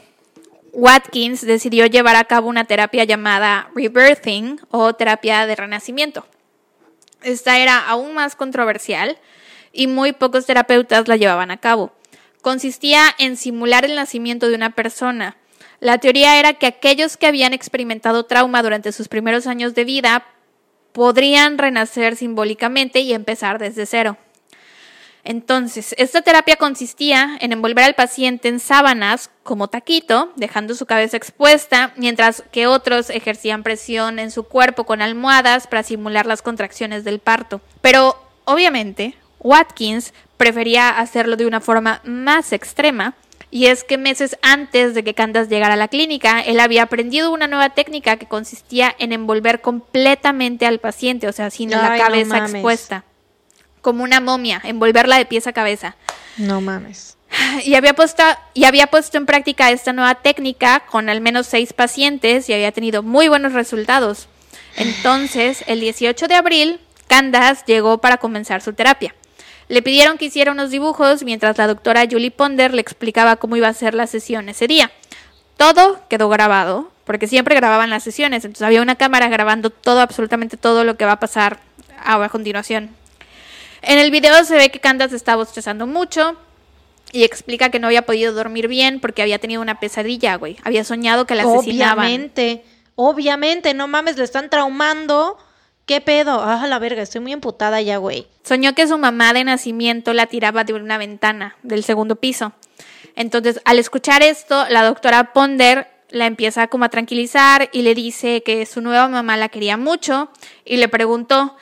Watkins decidió llevar a cabo una terapia llamada rebirthing o terapia de renacimiento. Esta era aún más controversial y muy pocos terapeutas la llevaban a cabo. Consistía en simular el nacimiento de una persona. La teoría era que aquellos que habían experimentado trauma durante sus primeros años de vida podrían renacer simbólicamente y empezar desde cero. Entonces, esta terapia consistía en envolver al paciente en sábanas como taquito, dejando su cabeza expuesta, mientras que otros ejercían presión en su cuerpo con almohadas para simular las contracciones del parto. Pero, obviamente, Watkins prefería hacerlo de una forma más extrema, y es que meses antes de que Candace llegara a la clínica, él había aprendido una nueva técnica que consistía en envolver completamente al paciente, o sea, sin la Ay, cabeza expuesta como una momia, envolverla de pies a cabeza. No mames. Y había, puesto, y había puesto en práctica esta nueva técnica con al menos seis pacientes y había tenido muy buenos resultados. Entonces, el 18 de abril, Candace llegó para comenzar su terapia. Le pidieron que hiciera unos dibujos mientras la doctora Julie Ponder le explicaba cómo iba a ser la sesión ese día. Todo quedó grabado, porque siempre grababan las sesiones, entonces había una cámara grabando todo, absolutamente todo lo que va a pasar a continuación. En el video se ve que Candace está bostezando mucho y explica que no había podido dormir bien porque había tenido una pesadilla, güey. Había soñado que la asesinaban. Obviamente, obviamente, no mames, le están traumando. ¿Qué pedo? Ah, la verga, estoy muy emputada ya, güey. Soñó que su mamá de nacimiento la tiraba de una ventana del segundo piso. Entonces, al escuchar esto, la doctora Ponder la empieza como a tranquilizar y le dice que su nueva mamá la quería mucho y le preguntó,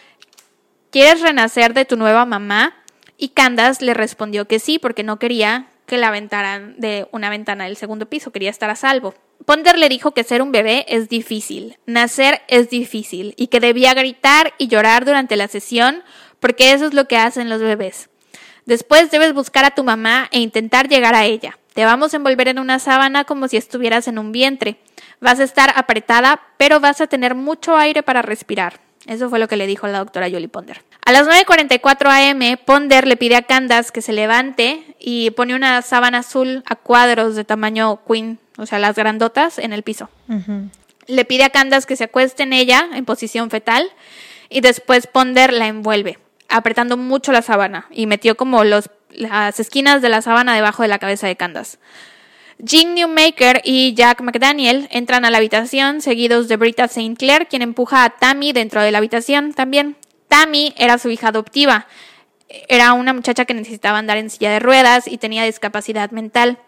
¿quieres renacer de tu nueva mamá? Y Candace le respondió que sí, porque no quería que la aventaran de una ventana del segundo piso, quería estar a salvo. Ponder le dijo que ser un bebé es difícil, nacer es difícil y que debía gritar y llorar durante la sesión porque eso es lo que hacen los bebés. Después debes buscar a tu mamá e intentar llegar a ella. Te vamos a envolver en una sábana como si estuvieras en un vientre. Vas a estar apretada, pero vas a tener mucho aire para respirar. Eso fue lo que le dijo la doctora Julie Ponder. A las 9.44 am, Ponder le pide a Candace que se levante y pone una sábana azul a cuadros de tamaño queen, o sea, las grandotas, en el piso. Le pide a Candace que se acueste en ella en posición fetal y después Ponder la envuelve, apretando mucho la sábana y metió como los, las esquinas de la sábana debajo de la cabeza de Candace. Jean Newmaker y Jack McDaniel entran a la habitación, seguidos de Brita St. Clair, quien empuja a Tammy dentro de la habitación también. Tammy era su hija adoptiva. Era una muchacha que necesitaba andar en silla de ruedas y tenía discapacidad mental.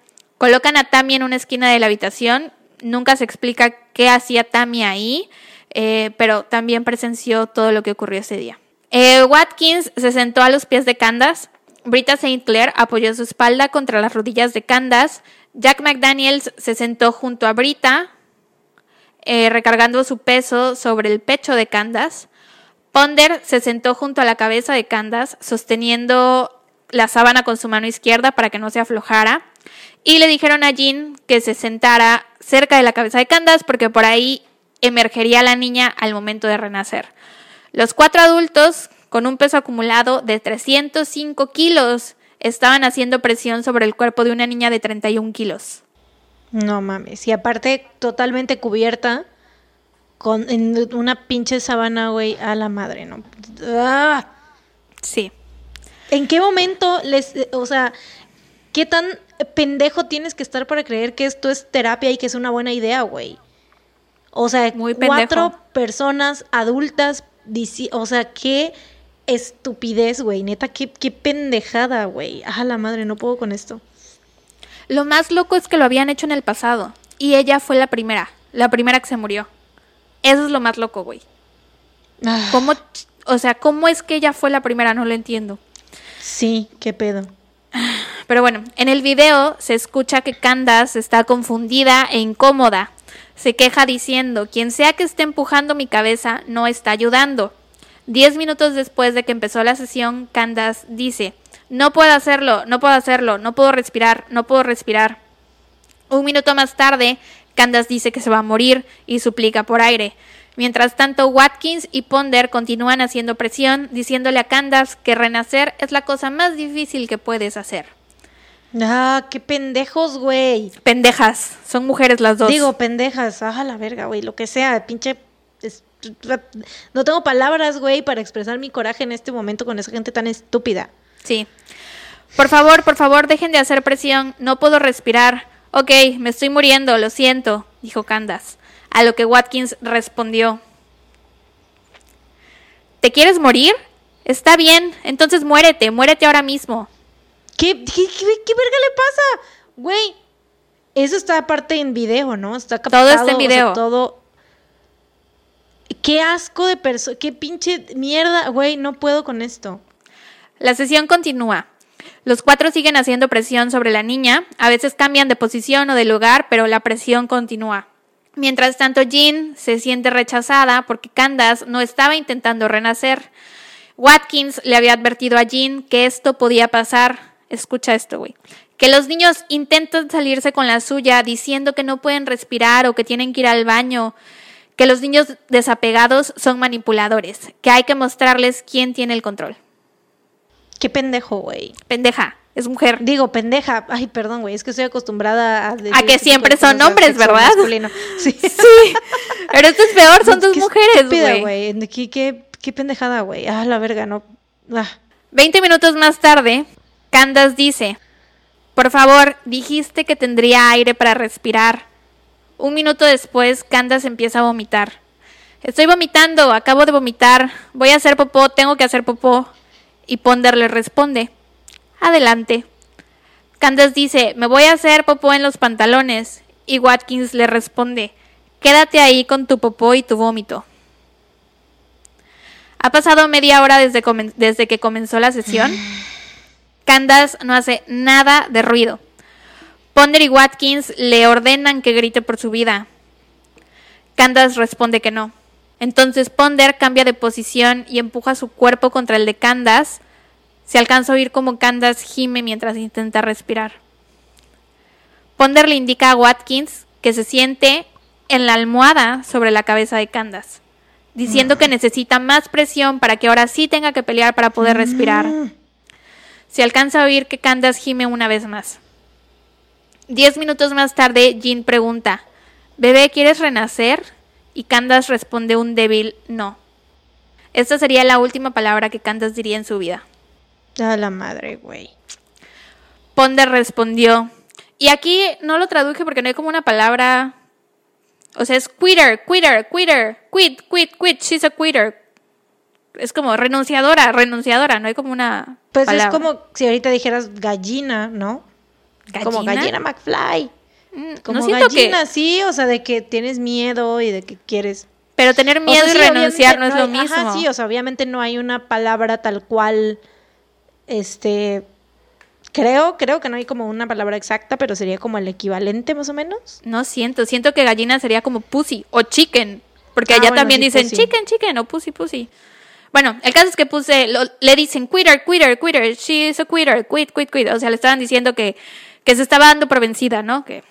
Colocan a Tammy en una esquina de la habitación. Nunca se explica qué hacía Tammy ahí, eh, pero también presenció todo lo que ocurrió ese día. Eh, Watkins se sentó a los pies de Candace. Brita St. Clair apoyó su espalda contra las rodillas de Candace. Jack McDaniels se sentó junto a Brita, eh, recargando su peso sobre el pecho de Candace. Ponder se sentó junto a la cabeza de Candace, sosteniendo la sábana con su mano izquierda para que no se aflojara. Y le dijeron a Jean que se sentara cerca de la cabeza de Candace porque por ahí emergería la niña al momento de renacer. Los cuatro adultos, con un peso acumulado de 305 kilos, estaban haciendo presión sobre el cuerpo de una niña de 31 kilos. No mames. Y aparte, totalmente cubierta con en una pinche sabana, güey, a la madre, ¿no? ¡Ah! Sí. ¿En qué momento les, o sea, qué tan pendejo tienes que estar para creer que esto es terapia y que es una buena idea, güey? O sea, Muy cuatro personas adultas, o sea, qué estupidez, güey, neta, qué, qué pendejada, güey. A la madre, no puedo con esto. Lo más loco es que lo habían hecho en el pasado. Y ella fue la primera. La primera que se murió. Eso es lo más loco, güey. Ah, ¿Cómo, o sea, cómo es que ella fue la primera? No lo entiendo. sí, qué pedo. Pero bueno, en el video se escucha que Candace está confundida e incómoda. Se queja diciendo, quien sea que esté empujando mi cabeza no está ayudando. Diez minutos después de que empezó la sesión, Candace dice, no puedo hacerlo, no puedo hacerlo, no puedo respirar, no puedo respirar. Un minuto más tarde, Candace dice que se va a morir y suplica por aire. Mientras tanto, Watkins y Ponder continúan haciendo presión, diciéndole a Candace que renacer es la cosa más difícil que puedes hacer. Ah, qué pendejos, güey. Pendejas, son mujeres las dos. Digo, pendejas, ajá la verga, güey, lo que sea, pinche... No tengo palabras, güey, para expresar mi coraje en este momento con esa gente tan estúpida. Sí. Por favor, por favor, dejen de hacer presión. No puedo respirar. Ok, me estoy muriendo, lo siento, dijo Candace. A lo que Watkins respondió. ¿Te quieres morir? Está bien, entonces muérete, muérete ahora mismo. ¿Qué, qué, qué- qué verga le pasa? Güey, eso está aparte en video, ¿no? Está captado. Todo está en o sea, video. todo... Qué asco de persona, qué pinche mierda, güey, no puedo con esto. La sesión continúa. Los cuatro siguen haciendo presión sobre la niña. A veces cambian de posición o de lugar, pero la presión continúa. Mientras tanto, Jean se siente rechazada porque Candace no estaba intentando renacer. Watkins le había advertido a Jean que esto podía pasar. Escucha esto, güey. Que los niños intentan salirse con la suya diciendo que no pueden respirar o que tienen que ir al baño. Que los niños desapegados son manipuladores. Que hay que mostrarles quién tiene el control. Qué pendejo, güey. Pendeja, es mujer. Digo, pendeja. Ay, perdón, güey, es que estoy acostumbrada a... decir A que este siempre son hombres, ¿verdad? masculino. Sí. Sí, pero esto es peor, son dos mujeres, güey. Qué, qué, qué pendejada, güey. Ah, la verga, no. Ah. Veinte minutos más tarde, Candace dice, por favor, dijiste que tendría aire para respirar. Un minuto después, Candace empieza a vomitar. Estoy vomitando, acabo de vomitar, voy a hacer popó, tengo que hacer popó. Y Ponder le responde, adelante. Candace dice, me voy a hacer popó en los pantalones. Y Watkins le responde, quédate ahí con tu popó y tu vómito. Ha pasado media hora desde, desde que comenzó la sesión. Candace no hace nada de ruido. Ponder y Watkins le ordenan que grite por su vida. Candace responde que no. Entonces Ponder cambia de posición y empuja su cuerpo contra el de Candace. Se alcanza a oír como Candace gime mientras intenta respirar. Ponder le indica a Watkins que se siente en la almohada sobre la cabeza de Candace, diciendo que necesita más presión para que ahora sí tenga que pelear para poder respirar. Se alcanza a oír que Candace gime una vez más. Diez minutos más tarde, Jean pregunta, Bebé, ¿quieres renacer? Y Candace responde un débil no. Esta sería la última palabra que Candace diría en su vida. A la madre, güey. Ponder respondió. Y aquí no lo traduje porque no hay como una palabra. O sea, es quitter, quitter, quitter, quit, quit, quit, she's a quitter. Es como renunciadora, renunciadora, no hay como una. Pues es como si ahorita dijeras gallina, ¿no? Como gallina McFly. Mm, como gallina, sí, o sea, de que tienes miedo y de que quieres. Pero tener miedo y renunciar no, es lo mismo. Ajá, sí, o sea, obviamente no hay una palabra tal cual, este, creo, creo que no hay como una palabra exacta, pero sería como el equivalente más o menos. No siento, siento que gallina sería como pussy o chicken, porque ah, allá también dicen chicken, chicken o pussy, pussy. Bueno, el caso es que puse, le dicen quitter, quitter, quitter, she's a quitter, quit, quit, quit. O sea, le estaban diciendo que, que se estaba dando por vencida, ¿no? Que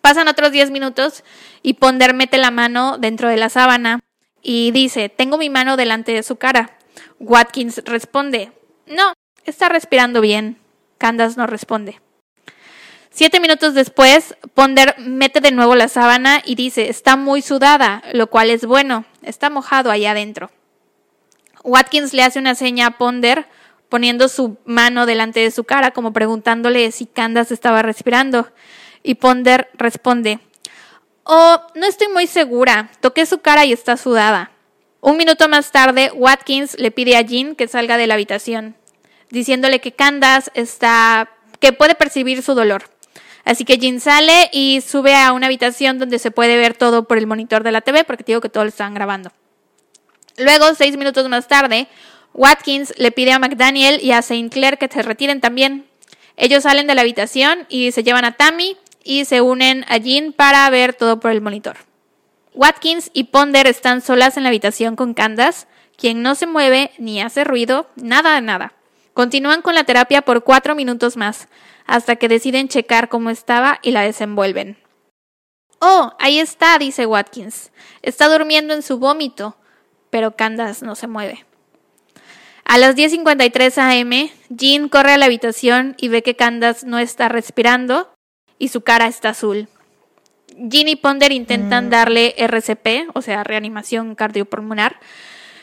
pasan otros 10 minutos y Ponder mete la mano dentro de la sábana y dice, tengo mi mano delante de su cara. Watkins responde, no, está respirando bien. Candace no responde. Siete minutos después, Ponder mete de nuevo la sábana y dice, está muy sudada, lo cual es bueno, está mojado allá adentro. Watkins le hace una seña a Ponder poniendo su mano delante de su cara como preguntándole si Candace estaba respirando. Y Ponder responde, Oh, no estoy muy segura. Toqué su cara y está sudada. Un minuto más tarde, Watkins le pide a Jean que salga de la habitación, diciéndole que Candace está. que puede percibir su dolor. Así que Jean sale y sube a una habitación donde se puede ver todo por el monitor de la TV, porque digo que todo lo están grabando. Luego, seis minutos más tarde, Watkins le pide a McDaniel y a St. Clair que se retiren también. Ellos salen de la habitación y se llevan a Tammy y se unen a Jean para ver todo por el monitor. Watkins y Ponder están solas en la habitación con Candace, quien no se mueve ni hace ruido, nada nada. Continúan con la terapia por cuatro minutos más, hasta que deciden checar cómo estaba y la desenvuelven. Oh, ahí está, dice Watkins. Está durmiendo en su vómito pero Candace no se mueve. A las 10.53 am, Jean corre a la habitación y ve que Candace no está respirando y su cara está azul. Jean y Ponder intentan mm. darle RCP, o sea, reanimación cardiopulmonar.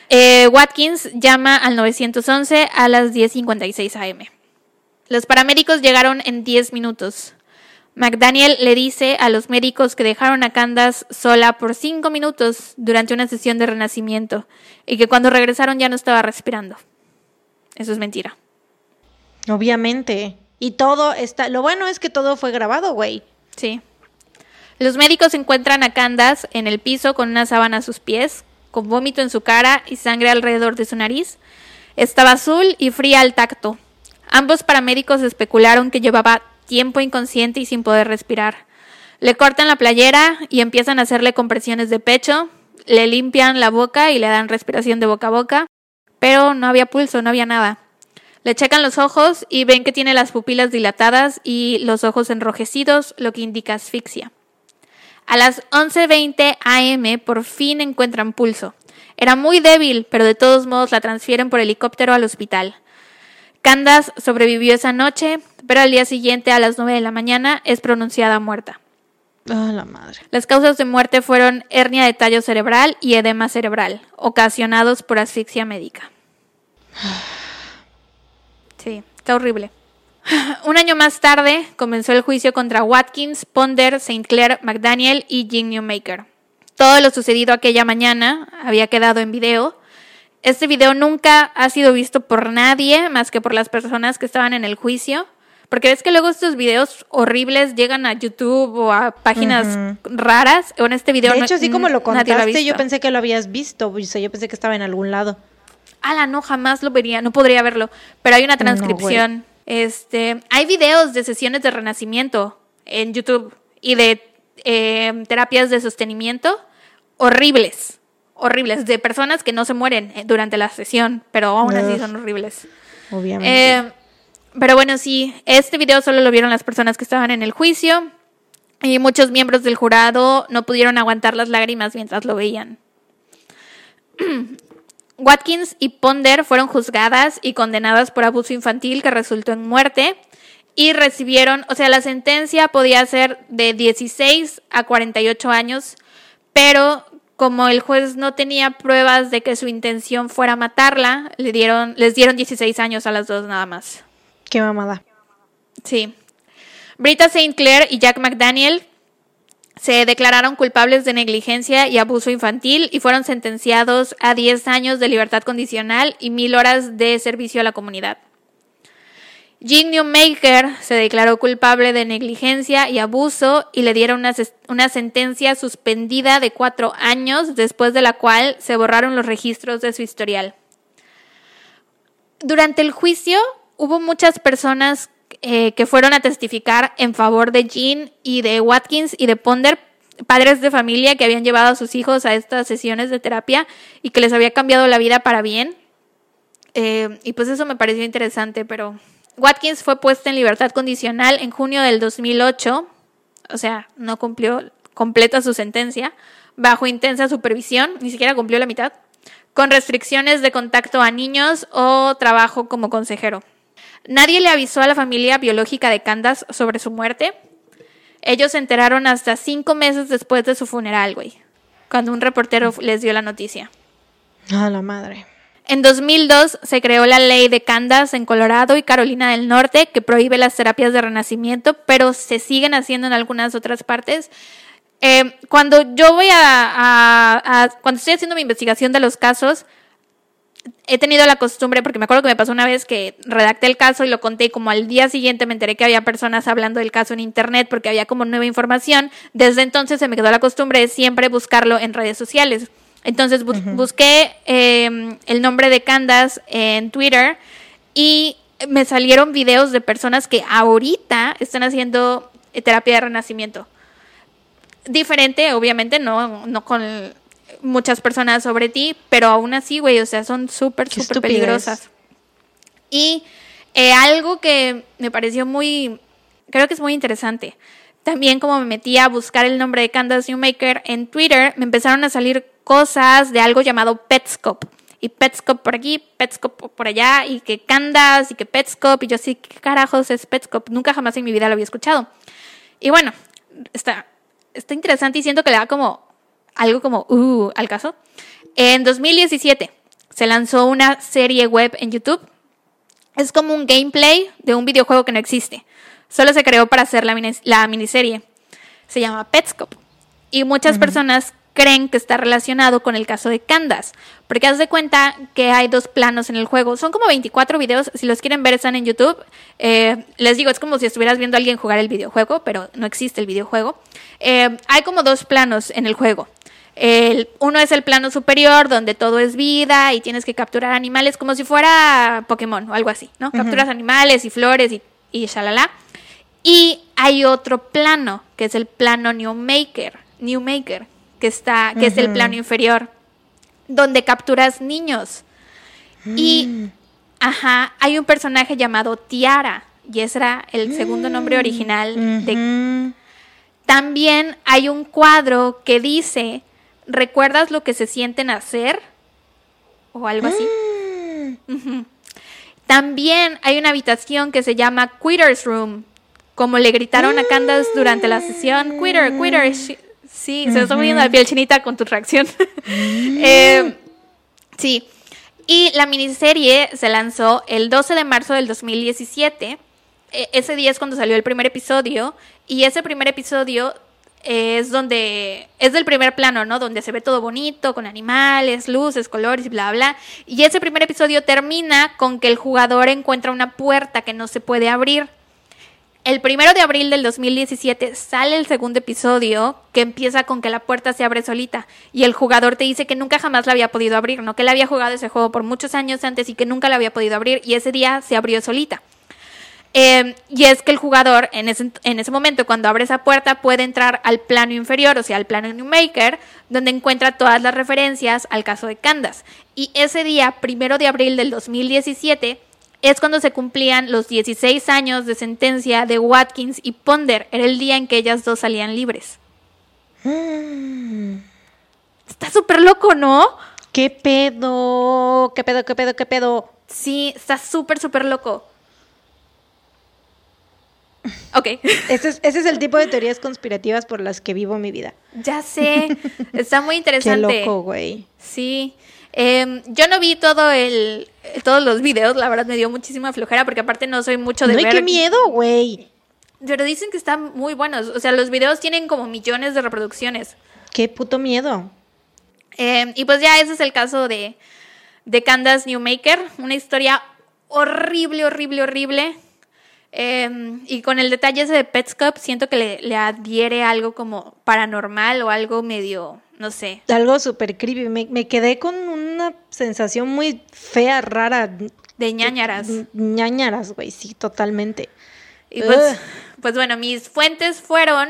Eh, Watkins llama al 911 a las 10.56 am. Los paramédicos llegaron en 10 minutos. McDaniel le dice a los médicos que dejaron a Candace sola por cinco minutos durante una sesión de renacimiento y que cuando regresaron ya no estaba respirando. Eso es mentira. Obviamente. Y todo está. Lo bueno es que todo fue grabado, güey. Sí. Los médicos encuentran a Candace en el piso con una sábana a sus pies, con vómito en su cara y sangre alrededor de su nariz. Estaba azul y fría al tacto. Ambos paramédicos especularon que llevaba tiempo inconsciente y sin poder respirar. Le cortan la playera y empiezan a hacerle compresiones de pecho, le limpian la boca y le dan respiración de boca a boca, pero no había pulso, no había nada. Le checan los ojos y ven que tiene las pupilas dilatadas y los ojos enrojecidos, lo que indica asfixia. A las 11.20 am por fin encuentran pulso. Era muy débil, pero de todos modos la transfieren por helicóptero al hospital. Candace sobrevivió esa noche, pero al día siguiente, a las 9 de la mañana, es pronunciada muerta. Ah, la madre. Las causas de muerte fueron hernia de tallo cerebral y edema cerebral, ocasionados por asfixia médica. Sí, está horrible. Un año más tarde comenzó el juicio contra Watkins, Ponder, St. Clair, McDaniel y Jim Newmaker. Todo lo sucedido aquella mañana había quedado en video. Este video nunca ha sido visto por nadie más que por las personas que estaban en el juicio. Porque ves que luego estos videos horribles llegan a YouTube o a páginas raras. En este video De hecho, así como lo contaste, yo pensé que lo habías visto. O sea, yo pensé que estaba en algún lado. Ala, no, jamás lo vería, no podría verlo. Pero hay una No, transcripción. este, hay videos de sesiones de renacimiento en YouTube y de eh, terapias de sostenimiento horribles, horribles, de personas que no se mueren eh, durante la sesión, pero aún así son horribles. Obviamente. Eh, pero bueno, sí, este video solo lo vieron las personas que estaban en el juicio y muchos miembros del jurado no pudieron aguantar las lágrimas mientras lo veían. Watkins y Ponder fueron juzgadas y condenadas por abuso infantil que resultó en muerte y recibieron, o sea, la sentencia podía ser de 16 a 48 años, pero como el juez no tenía pruebas de que su intención fuera matarla, le dieron, les dieron 16 años a las dos nada más. Qué mamada. Sí. Brita St. Clair y Jack McDaniel se declararon culpables de negligencia y abuso infantil y fueron sentenciados a 10 años de libertad condicional y mil horas de servicio a la comunidad. Jim Newmaker se declaró culpable de negligencia y abuso y le dieron una, una sentencia suspendida de cuatro años, después de la cual se borraron los registros de su historial. Durante el juicio hubo muchas personas eh, que fueron a testificar en favor de Jean y de Watkins y de Ponder, padres de familia que habían llevado a sus hijos a estas sesiones de terapia y que les había cambiado la vida para bien. Eh, y pues eso me pareció interesante, pero Watkins fue puesta en libertad condicional en junio del 2008, o sea, no cumplió completa su sentencia, bajo intensa supervisión, ni siquiera cumplió la mitad, con restricciones de contacto a niños o trabajo como consejero. Nadie le avisó a la familia biológica de Candace sobre su muerte. Ellos se enteraron hasta cinco meses después de su funeral, güey, cuando un reportero les dio la noticia. A la madre. En 2002 se creó la ley de Candace en Colorado y Carolina del Norte que prohíbe las terapias de renacimiento, pero se siguen haciendo en algunas otras partes. Eh, cuando yo voy a, a- Cuando estoy haciendo mi investigación de los casos, he tenido la costumbre, porque me acuerdo que me pasó una vez que redacté el caso y lo conté y como al día siguiente me enteré que había personas hablando del caso en internet porque había como nueva información. Desde entonces se me quedó la costumbre de siempre buscarlo en redes sociales. Entonces bus- busqué eh, el nombre de Candace en Twitter y me salieron videos de personas que ahorita están haciendo eh, terapia de renacimiento. Diferente, obviamente, no, no con muchas personas sobre ti, pero aún así, güey, o sea, son súper, súper peligrosas. Y eh, algo que me pareció muy, creo que es muy interesante. También como me metí a buscar el nombre de Candace Newmaker en Twitter, me empezaron a salir cosas de algo llamado Petscop. Y Petscop por aquí, Petscop por allá, y que Candace, y que Petscop, y yo así, ¿qué carajos es Petscop? Nunca jamás en mi vida lo había escuchado. Y bueno, está, está interesante y siento que le da como algo como uh, al caso. En 2017 se lanzó una serie web en YouTube. Es como un gameplay de un videojuego que no existe. Solo se creó para hacer la, minis- la miniserie. Se llama Petscop. Y muchas personas creen que está relacionado con el caso de Candace. Porque haz de cuenta que hay dos planos en el juego. Son como 24 videos. Si los quieren ver, están en YouTube. Eh, les digo, es como si estuvieras viendo a alguien jugar el videojuego, pero no existe el videojuego. Eh, hay como dos planos en el juego. El, uno es el plano superior, donde todo es vida y tienes que capturar animales como si fuera Pokémon o algo así, ¿no? Capturas animales y flores y, y shalala. Y hay otro plano, que es el plano Newmaker, Newmaker, que está, que es el plano inferior, donde capturas niños. Y, ajá, hay un personaje llamado Tiara, y ese era el segundo nombre original de también hay un cuadro que dice, ¿recuerdas lo que se siente nacer? O algo así. Ujú. También hay una habitación que se llama Quitter's Room, como le gritaron a Candace durante la sesión, Quitter, Quitter. Shi- Sí, se me está poniendo la piel chinita con tu reacción. Eh, sí. Y la miniserie se lanzó el 12 de marzo del 2017. E- ese día es cuando salió el primer episodio. Y ese primer episodio es donde es del primer plano, ¿no? Donde se ve todo bonito, con animales, luces, colores y bla, bla. Y ese primer episodio termina con que el jugador encuentra una puerta que no se puede abrir. El primero de abril del 2017 sale el segundo episodio que empieza con que la puerta se abre solita y el jugador te dice que nunca jamás la había podido abrir, ¿no? Que él había jugado ese juego por muchos años antes y que nunca la había podido abrir y ese día se abrió solita. Eh, y es que el jugador en ese, en ese momento, cuando abre esa puerta, puede entrar al plano inferior, o sea, al plano New Maker, donde encuentra todas las referencias al caso de Candace. Y ese día, primero de abril del 2017, es cuando se cumplían los 16 años de sentencia de Watkins y Ponder. Era el día en que ellas dos salían libres. Está súper loco, ¿no? ¿Qué pedo? ¿Qué pedo? ¿Qué pedo? ¿Qué pedo? Sí, está súper, súper loco. Ok. Ese es, ese es el tipo de teorías conspirativas por las que vivo mi vida. Ya sé, está muy Qué interesante. loco, güey. Sí. Em, yo no vi todo el, todos los videos, la verdad me dio muchísima flojera porque aparte no soy mucho de No, ver. qué miedo, güey. Pero dicen que están muy buenos. O sea, los videos tienen como millones de reproducciones. Qué puto miedo. Em, y pues ya ese es el caso de, de Candace Newmaker. Una historia horrible, horrible, horrible. Em, y con el detalle ese de Petscop, siento que le, le adhiere algo como paranormal o algo medio, no sé. Algo súper creepy. Me, me quedé con una sensación muy fea, rara. De ñañaras. ñañaras, güey, sí, totalmente. Y pues, pues bueno, mis fuentes fueron.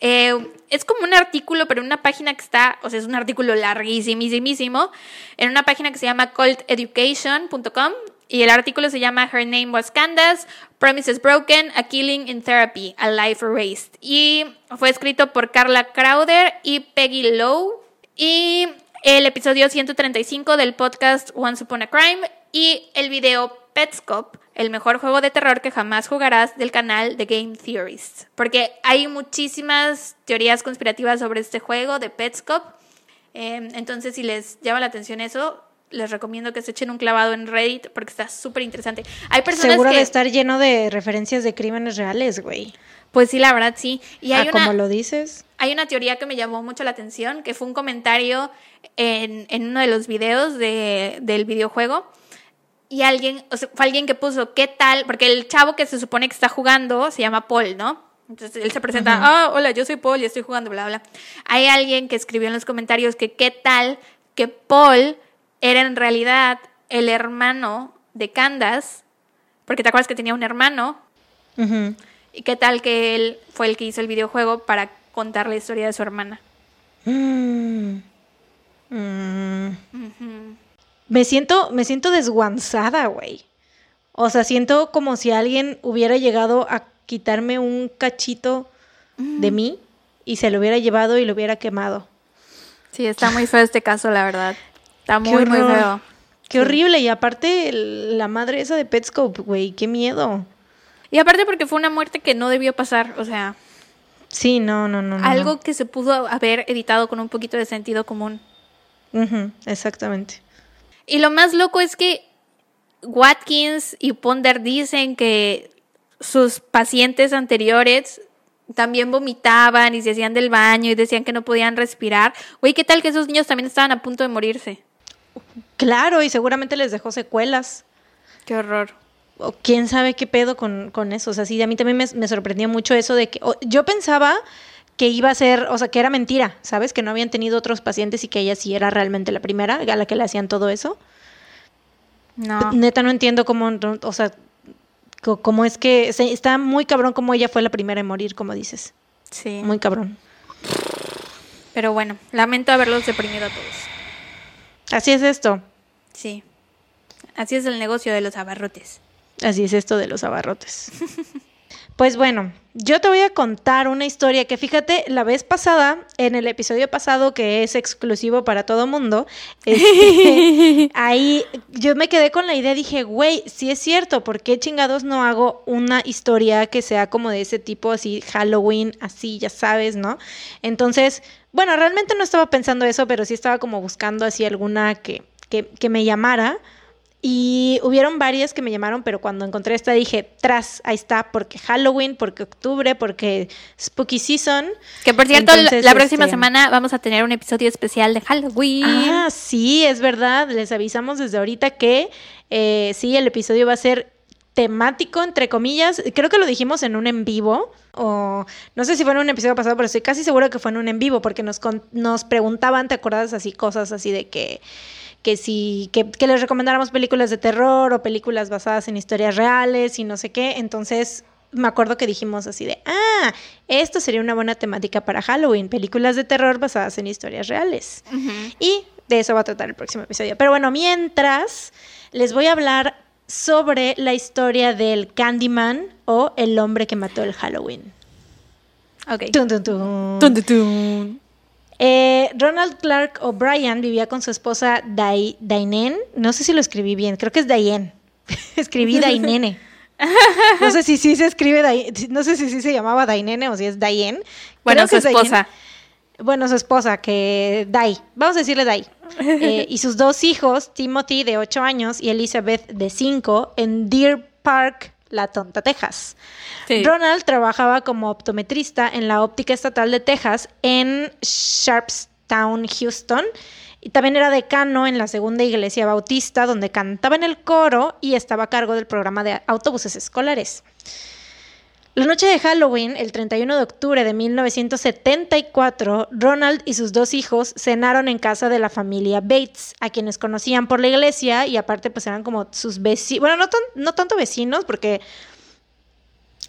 eh, es como un artículo, pero en una página que está, o sea, es un artículo larguísimísimo, en una página que se llama culteducation.com y el artículo se llama Her Name Was Candace, Promises Broken, A Killing in Therapy, A Life Erased. Y fue escrito por Carla Crowder y Peggy Lowe. Y el episodio 135 del podcast Once Upon a Crime y el video Petscop, el mejor juego de terror que jamás jugarás del canal de Game Theorist. Porque hay muchísimas teorías conspirativas sobre este juego de Petscop. Eh, entonces, si les llama la atención eso, les recomiendo que se echen un clavado en Reddit porque está súper interesante. Hay personas Seguro que... de estar lleno de referencias de crímenes reales, güey. Pues sí, la verdad sí. Y hay Ah, una... como lo dices. Hay una teoría que me llamó mucho la atención, que fue un comentario en, en uno de los videos de, del videojuego. Y alguien, o sea, fue alguien que puso, ¿qué tal? Porque el chavo que se supone que está jugando se llama Paul, ¿no? Entonces él se presenta, ah, hola, yo soy Paul y estoy jugando, bla, bla. Hay alguien que escribió en los comentarios que qué tal que Paul era en realidad el hermano de Candace, porque te acuerdas que tenía un hermano, y qué tal que él fue el que hizo el videojuego para contar la historia de su hermana. Mm. Mm. Me siento, me siento desguanzada, güey. O sea, siento como si alguien hubiera llegado a quitarme un cachito de mí y se lo hubiera llevado y lo hubiera quemado. Sí, está muy feo este caso, la verdad. Está muy, muy feo. Qué horrible. Y aparte, la madre esa de Petscope, güey, qué miedo. Y aparte porque fue una muerte que no debió pasar, o sea, Sí, no, no, no. no, algo que se pudo haber editado con un poquito de sentido común. Ujú, exactamente. Y lo más loco es que Watkins y Ponder dicen que sus pacientes anteriores también vomitaban y se hacían del baño y decían que no podían respirar. Güey, ¿qué tal que esos niños también estaban a punto de morirse? Claro, y seguramente les dejó secuelas. Qué horror. o quién sabe qué pedo con, con eso. O sea, sí, a mí también me, me sorprendió mucho eso de que o- yo pensaba que iba a ser, o sea, que era mentira, ¿sabes? Que no habían tenido otros pacientes y que ella sí era realmente la primera a la que le hacían todo eso. No. Neta, no entiendo cómo, o sea, cómo es que se- está muy cabrón como ella fue la primera en morir, como dices. Sí. Muy cabrón. Pero bueno, lamento haberlos deprimido a todos. Así es esto. Sí. Así es el negocio de los abarrotes. Así es esto de los abarrotes. Pues bueno, yo te voy a contar una historia que fíjate, la vez pasada, en el episodio pasado que es exclusivo para todo mundo, este, ahí yo me quedé con la idea, dije, güey, sí es cierto, ¿por qué chingados no hago una historia que sea como de ese tipo, así, Halloween, así, ya sabes, ¿no? Entonces, bueno, realmente no estaba pensando eso, pero sí estaba como buscando así alguna que que, que me llamara. Y hubieron varias que me llamaron, pero cuando encontré esta dije, tras, ahí está, porque Halloween, porque octubre, porque Spooky Season. Que por cierto, Entonces, la próxima este, semana vamos a tener un episodio especial de Halloween. Ah, sí, es verdad. Les avisamos desde ahorita que eh, sí, el episodio va a ser temático, entre comillas. Creo que lo dijimos en un en vivo. O no sé si fue en un episodio pasado, pero estoy casi seguro que fue en un en vivo, porque nos, con- nos preguntaban, ¿te acuerdas así? Cosas así de que que si que, que les recomendáramos películas de terror o películas basadas en historias reales y no sé qué. Entonces me acuerdo que dijimos así de, ah, esto sería una buena temática para Halloween, películas de terror basadas en historias reales. Y de eso va a tratar el próximo episodio. Pero bueno, mientras les voy a hablar sobre la historia del Candyman o el hombre que mató el Halloween. Ok. Tun, tun, tun. Tun, tun, tun. Eh, Ronald Clark O'Brien vivía con su esposa Dai- Dainen. No sé si lo escribí bien, creo que es Dayen. escribí Dainene. No sé si sí se escribe, Dai- no sé si sí se llamaba Dainene o si es Dayen. Bueno, Creo su que es Dayen. esposa. Bueno, su esposa, que Dai. Vamos a decirle Dai. Eh, y sus dos hijos, Timothy de 8 años y Elizabeth de 5, en Deer Park, La Tonta, Texas. Sí. Ronald trabajaba como optometrista en la óptica estatal de Texas en Sharpstown, Houston. Y también era decano en la segunda iglesia bautista, donde cantaba en el coro y estaba a cargo del programa de autobuses escolares. La noche de Halloween, el 31 de octubre de 1974, Ronald y sus dos hijos cenaron en casa de la familia Bates, a quienes conocían por la iglesia y aparte pues eran como sus vecinos, bueno, no, tan- no tanto vecinos, porque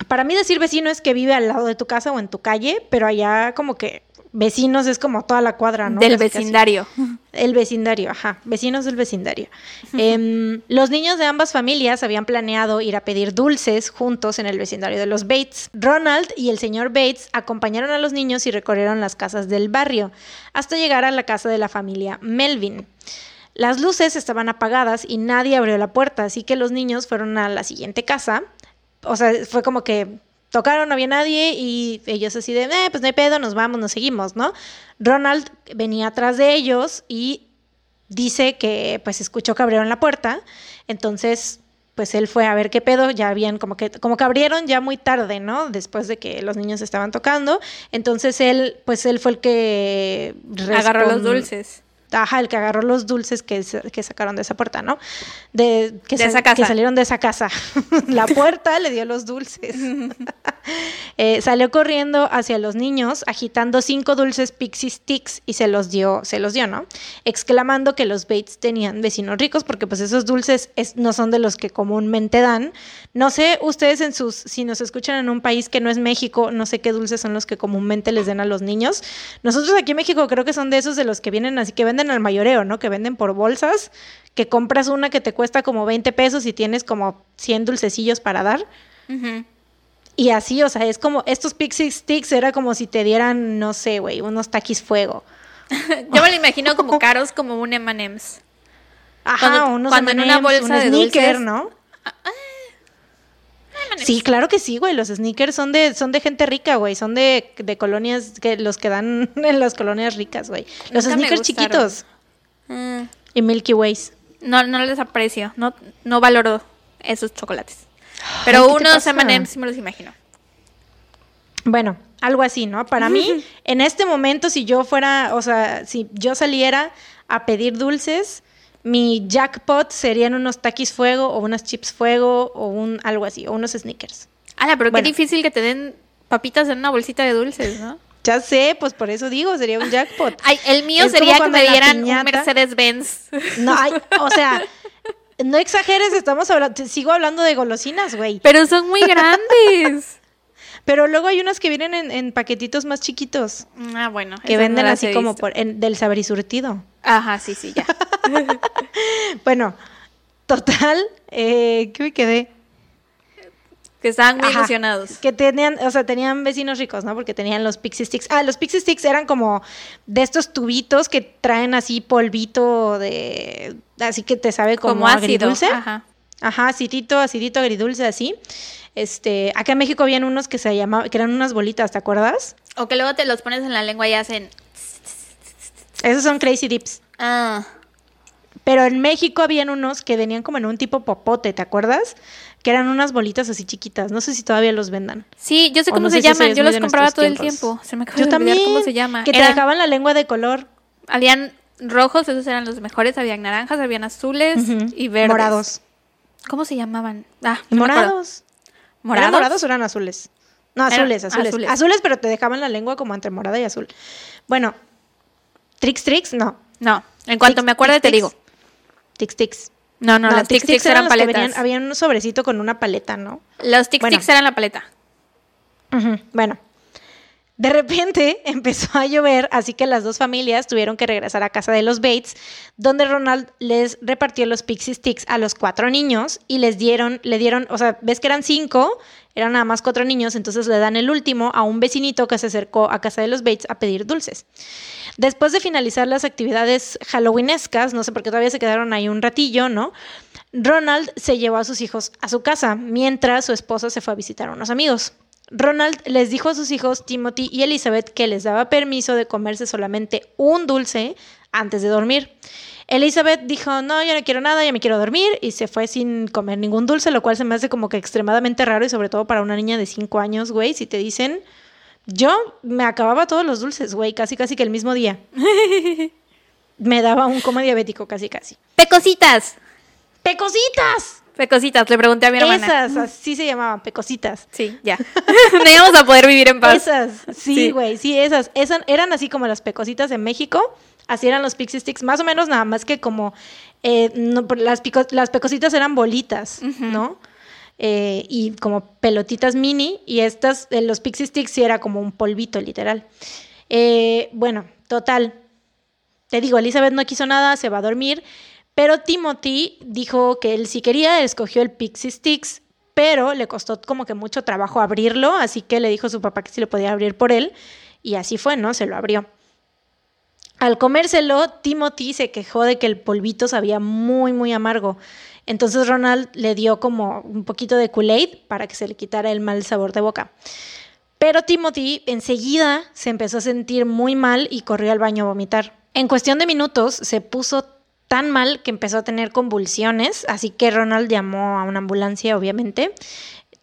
para mí decir vecino es que vive al lado de tu casa o en tu calle, pero allá como que vecinos es como toda la cuadra, ¿no? Del vecindario. El vecindario, ajá, vecinos del vecindario. Em, los niños de ambas familias habían planeado ir a pedir dulces juntos en el vecindario de los Bates. Ronald y el señor Bates acompañaron a los niños y recorrieron las casas del barrio hasta llegar a la casa de la familia Melvin. Las luces estaban apagadas y nadie abrió la puerta, así que los niños fueron a la siguiente casa. O sea, fue como que tocaron, no había nadie y ellos así de, eh, pues no hay pedo, nos vamos, nos seguimos, ¿no? Ronald venía atrás de ellos y dice que pues escuchó que abrieron la puerta, entonces pues él fue a ver qué pedo, ya habían como que como que abrieron ya muy tarde, ¿no? Después de que los niños estaban tocando, entonces él pues él fue el que Agarró los dulces. Ajá, el que agarró los dulces que, que sacaron de esa puerta, ¿no? De, que, De esa casa. que salieron de esa casa. la puerta le dio los dulces. Eh, salió corriendo hacia los niños, agitando cinco dulces Pixie Sticks y se los dio, se los dio, ¿no? Exclamando que los Bates tenían vecinos ricos, porque pues esos dulces es- no son de los que comúnmente dan. No sé, ustedes en sus, si nos escuchan en un país que no es México, no sé qué dulces son los que comúnmente les den a los niños. Nosotros aquí en México creo que son de esos de los que vienen así, que venden al mayoreo, ¿no? Que venden por bolsas, que compras una que te cuesta como 20 pesos y tienes como 100 dulcecillos para dar. Y así, o sea, es como, estos Pixie Sticks era como si te dieran, no sé, güey, unos taquis fuego. Yo me lo imagino como caros como un M&M's. Ajá, Cuando- unos cuando en una bolsa un de sneaker, dulces- ¿no? Sí, claro que sí, güey. Los sneakers son de, son de gente rica, güey. Son de, de colonias, que los que dan en las colonias ricas, güey. Los Nunca sneakers chiquitos Mm, y Milky Ways. No, no les aprecio. No, no valoro esos chocolates. Pero Ay, ¿qué te unos? M&M's sí me los imagino. Bueno, algo así, ¿no? Para mí, en este momento, si yo fuera, o sea, si yo saliera a pedir dulces, mi jackpot serían unos taquis fuego o unas chips fuego o un algo así, o unos sneakers. Ala, pero Bueno. qué difícil que te den papitas en una bolsita de dulces, ¿no? Ya sé, pues por eso digo, sería un jackpot. Ay, el mío Es sería que me dieran un piñata- Mercedes-Benz. No, ay, o sea, no exageres, estamos hablando, sigo hablando de golosinas, güey. Pero son muy grandes. Pero luego hay unas que vienen en, en paquetitos más chiquitos, ah, bueno. que no venden así como por, en- del saber y surtido. Ajá, sí, sí, ya. Bueno, total, eh, ¿qué me quedé? Que estaban muy Ajá, emocionados. Que tenían, o sea, tenían vecinos ricos, ¿no? Porque tenían los Pixie Sticks. Ah, los Pixie Sticks eran como de estos tubitos que traen así polvito de... Así que te sabe como, Como, ácido. agridulce. Ajá. Ajá, acidito, acidito, agridulce, así. Este, acá en México habían unos que se llamaban, que eran unas bolitas, ¿te acuerdas? O que luego te los pones en la lengua y hacen. Esos son Crazy Dips. Ah. Pero en México habían unos que venían como en un tipo popote, ¿te acuerdas? Que eran unas bolitas así chiquitas. No sé si todavía los vendan. Sí, yo sé cómo no se llaman. Yo los compraba todo el tiempo. Se me acaba Yo de también. cómo se llama. Que te dejaban la lengua de color. Habían rojos, esos eran los mejores. Habían naranjas, habían azules y verdes. Morados. ¿Cómo se llamaban? Ah, no me acuerdo. ¿Morados? ¿Morados? ¿Eran morados o eran azules? No, azules, azules. azules. Azules. pero te dejaban la lengua como entre morada y azul. Bueno, Trix Trix, no. No, en cuanto me acuerde te digo. Tix Tix. No, no, las Tic Tics eran paletas. venían- había un sobrecito con una paleta, ¿no? Los Tic Bueno. Tics eran la paleta. Bueno, de repente empezó a llover, así que las dos familias tuvieron que regresar a casa de los Bates, donde Ronald les repartió los Pixie Sticks a los cuatro niños y les dieron, le dieron, o sea, ves que eran cinco, eran nada más cuatro niños, entonces le dan el último a un vecinito que se acercó a casa de los Bates a pedir dulces. Después de finalizar las actividades halloweenescas, no sé por qué todavía se quedaron ahí un ratillo, ¿no? Ronald se llevó a sus hijos a su casa, mientras su esposa se fue a visitar a unos amigos. Ronald les dijo a sus hijos Timothy y Elizabeth que les daba permiso de comerse solamente un dulce antes de dormir. Elizabeth dijo, no, yo no quiero nada, ya me quiero dormir, y se fue sin comer ningún dulce, lo cual se me hace como que extremadamente raro y sobre todo para una niña de 5 años, güey, si te dicen, yo me acababa todos los dulces, güey, casi casi que el mismo día. me daba un coma diabético, casi casi. ¡Pecositas! ¡Pecositas! Pecositas, le pregunté a mi hermana. Esas, así se llamaban, pecositas. Sí, ya. no íbamos a poder vivir en paz. Esas, Sí. sí, güey, sí, esas, esas eran así como las pecositas en México, así eran los pixie sticks, más o menos nada más que como eh, no, las, pico- las pecositas eran bolitas, ¿no? Eh, y como pelotitas mini, y estas, eh, los pixie sticks sí era como un polvito, literal. Eh, bueno, total, te digo, Elizabeth no quiso nada, se va a dormir, pero Timothy dijo que él sí quería, escogió el Pixie Sticks, pero le costó como que mucho trabajo abrirlo, así que le dijo a su papá que sí lo podía abrir por él, y así fue, ¿no? Se lo abrió. Al comérselo, Timothy se quejó de que el polvito sabía muy, muy amargo. Entonces Ronald le dio como un poquito de Kool-Aid para que se le quitara el mal sabor de boca. Pero Timothy enseguida se empezó a sentir muy mal y corrió al baño a vomitar. En cuestión de minutos se puso tan mal que empezó a tener convulsiones, así que Ronald llamó a una ambulancia, obviamente.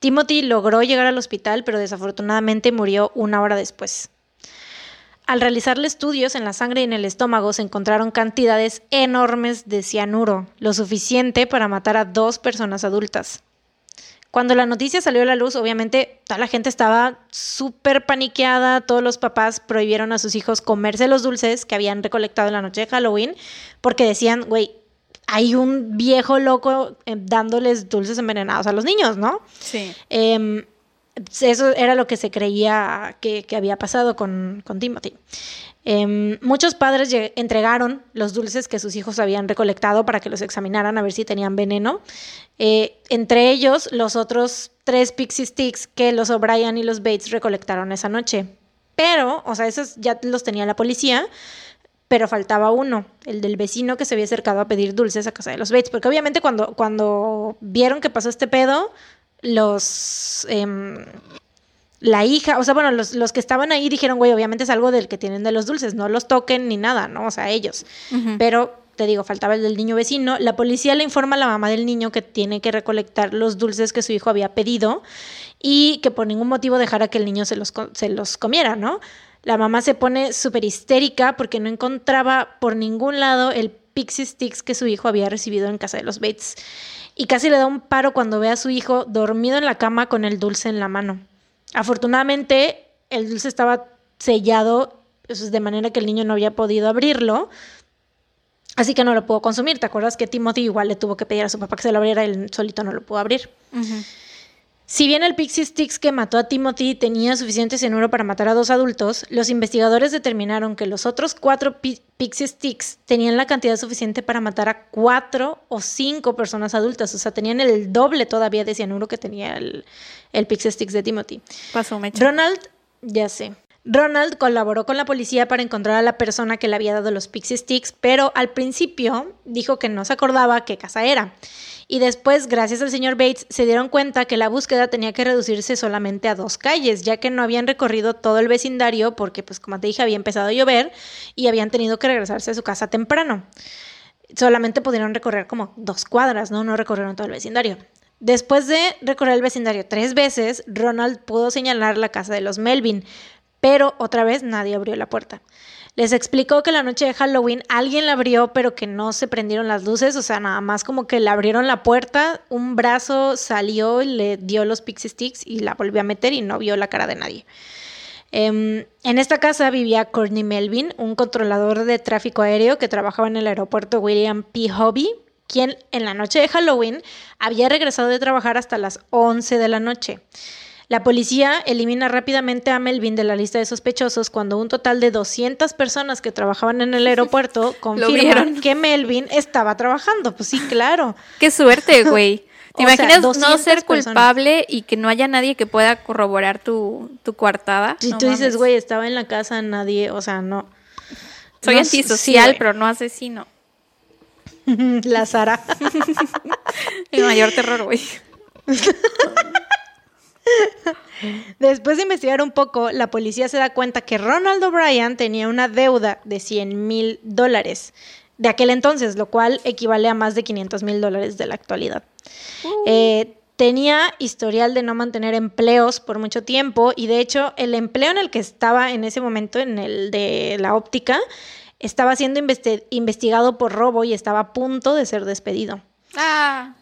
Timothy logró llegar al hospital, pero desafortunadamente murió una hora después. Al realizarle estudios en la sangre y en el estómago se encontraron cantidades enormes de cianuro, lo suficiente para matar a dos personas adultas. Cuando la noticia salió a la luz, obviamente toda la gente estaba súper paniqueada, todos los papás prohibieron a sus hijos comerse los dulces que habían recolectado en la noche de Halloween, porque decían, güey, hay un viejo loco eh, dándoles dulces envenenados a los niños, ¿no? Sí. Em, eso era lo que se creía que, que había pasado con, con Timothy. Em, muchos padres entregaron los dulces que sus hijos habían recolectado para que los examinaran a ver si tenían veneno. Eh, entre ellos, los otros tres Pixie Sticks que los O'Brien y los Bates recolectaron esa noche. Pero, o sea, esos ya los tenía la policía, pero faltaba uno, el del vecino que se había acercado a pedir dulces a casa de los Bates. Porque obviamente cuando, cuando vieron que pasó este pedo, los... em, la hija, o sea, bueno, los, los que estaban ahí dijeron, güey, obviamente es algo del que tienen de los dulces, no los toquen ni nada, ¿no? O sea, ellos. Pero, te digo, faltaba el del niño vecino. La policía le informa a la mamá del niño que tiene que recolectar los dulces que su hijo había pedido y que por ningún motivo dejara que el niño se los, se los comiera, ¿no? La mamá se pone súper histérica porque no encontraba por ningún lado el Pixie Sticks que su hijo había recibido en casa de los Bates. Y casi le da un paro cuando ve a su hijo dormido en la cama con el dulce en la mano. Afortunadamente, el dulce estaba sellado pues, de manera que el niño no había podido abrirlo. Así que no lo pudo consumir. ¿Te acuerdas que Timothy igual le tuvo que pedir a su papá que se lo abriera? Él solito no lo pudo abrir. Si bien el Pixie Sticks que mató a Timothy tenía suficiente cianuro para matar a dos adultos, los investigadores determinaron que los otros cuatro pi- Pixie Sticks tenían la cantidad suficiente para matar a cuatro o cinco personas adultas. O sea, tenían el doble todavía de cianuro que tenía el, el Pixie Sticks de Timothy. Pasó, Mecha. Ronald, ya sé. Ronald colaboró con la policía para encontrar a la persona que le había dado los Pixie Sticks, pero al principio dijo que no se acordaba qué casa era. Y después, gracias al señor Bates, se dieron cuenta que la búsqueda tenía que reducirse solamente a dos calles, ya que no habían recorrido todo el vecindario porque, pues como te dije, había empezado a llover y habían tenido que regresarse a su casa temprano. solamente pudieron recorrer como dos cuadras, ¿no? No recorrieron todo el vecindario. Después de recorrer el vecindario tres veces, Ronald pudo señalar la casa de los Melvin, pero otra vez nadie abrió la puerta. Les explicó que la noche de Halloween alguien la abrió, pero que no se prendieron las luces, o sea, nada más como que le abrieron la puerta, un brazo salió y le dio los pixie sticks y la volvió a meter y no vio la cara de nadie. Em, en esta casa vivía Courtney Melvin, un controlador de tráfico aéreo que trabajaba en el aeropuerto William P. Hobby, quien en la noche de Halloween había regresado de trabajar hasta las 11 de la noche. La policía elimina rápidamente a Melvin de la lista de sospechosos cuando un total de 200 personas que trabajaban en el aeropuerto confirman que Melvin estaba trabajando. Pues sí, claro. Qué suerte, güey. ¿Te imaginas no ser culpable y que no haya nadie que pueda corroborar tu, tu coartada? Si tú dices, güey, estaba en la casa, nadie, o sea, no. Soy antisocial, pero no asesino. la Sara. Mi mayor terror, güey. Después de investigar un poco, la policía se da cuenta que Ronald O'Brien tenía una deuda de 100 mil dólares de aquel entonces, lo cual equivale a más de 500 mil dólares de la actualidad. Uh. Eh, tenía historial de no mantener empleos por mucho tiempo y de hecho el empleo en el que estaba en ese momento, en el de la óptica, estaba siendo investigado por robo y estaba a punto de ser despedido. Ah.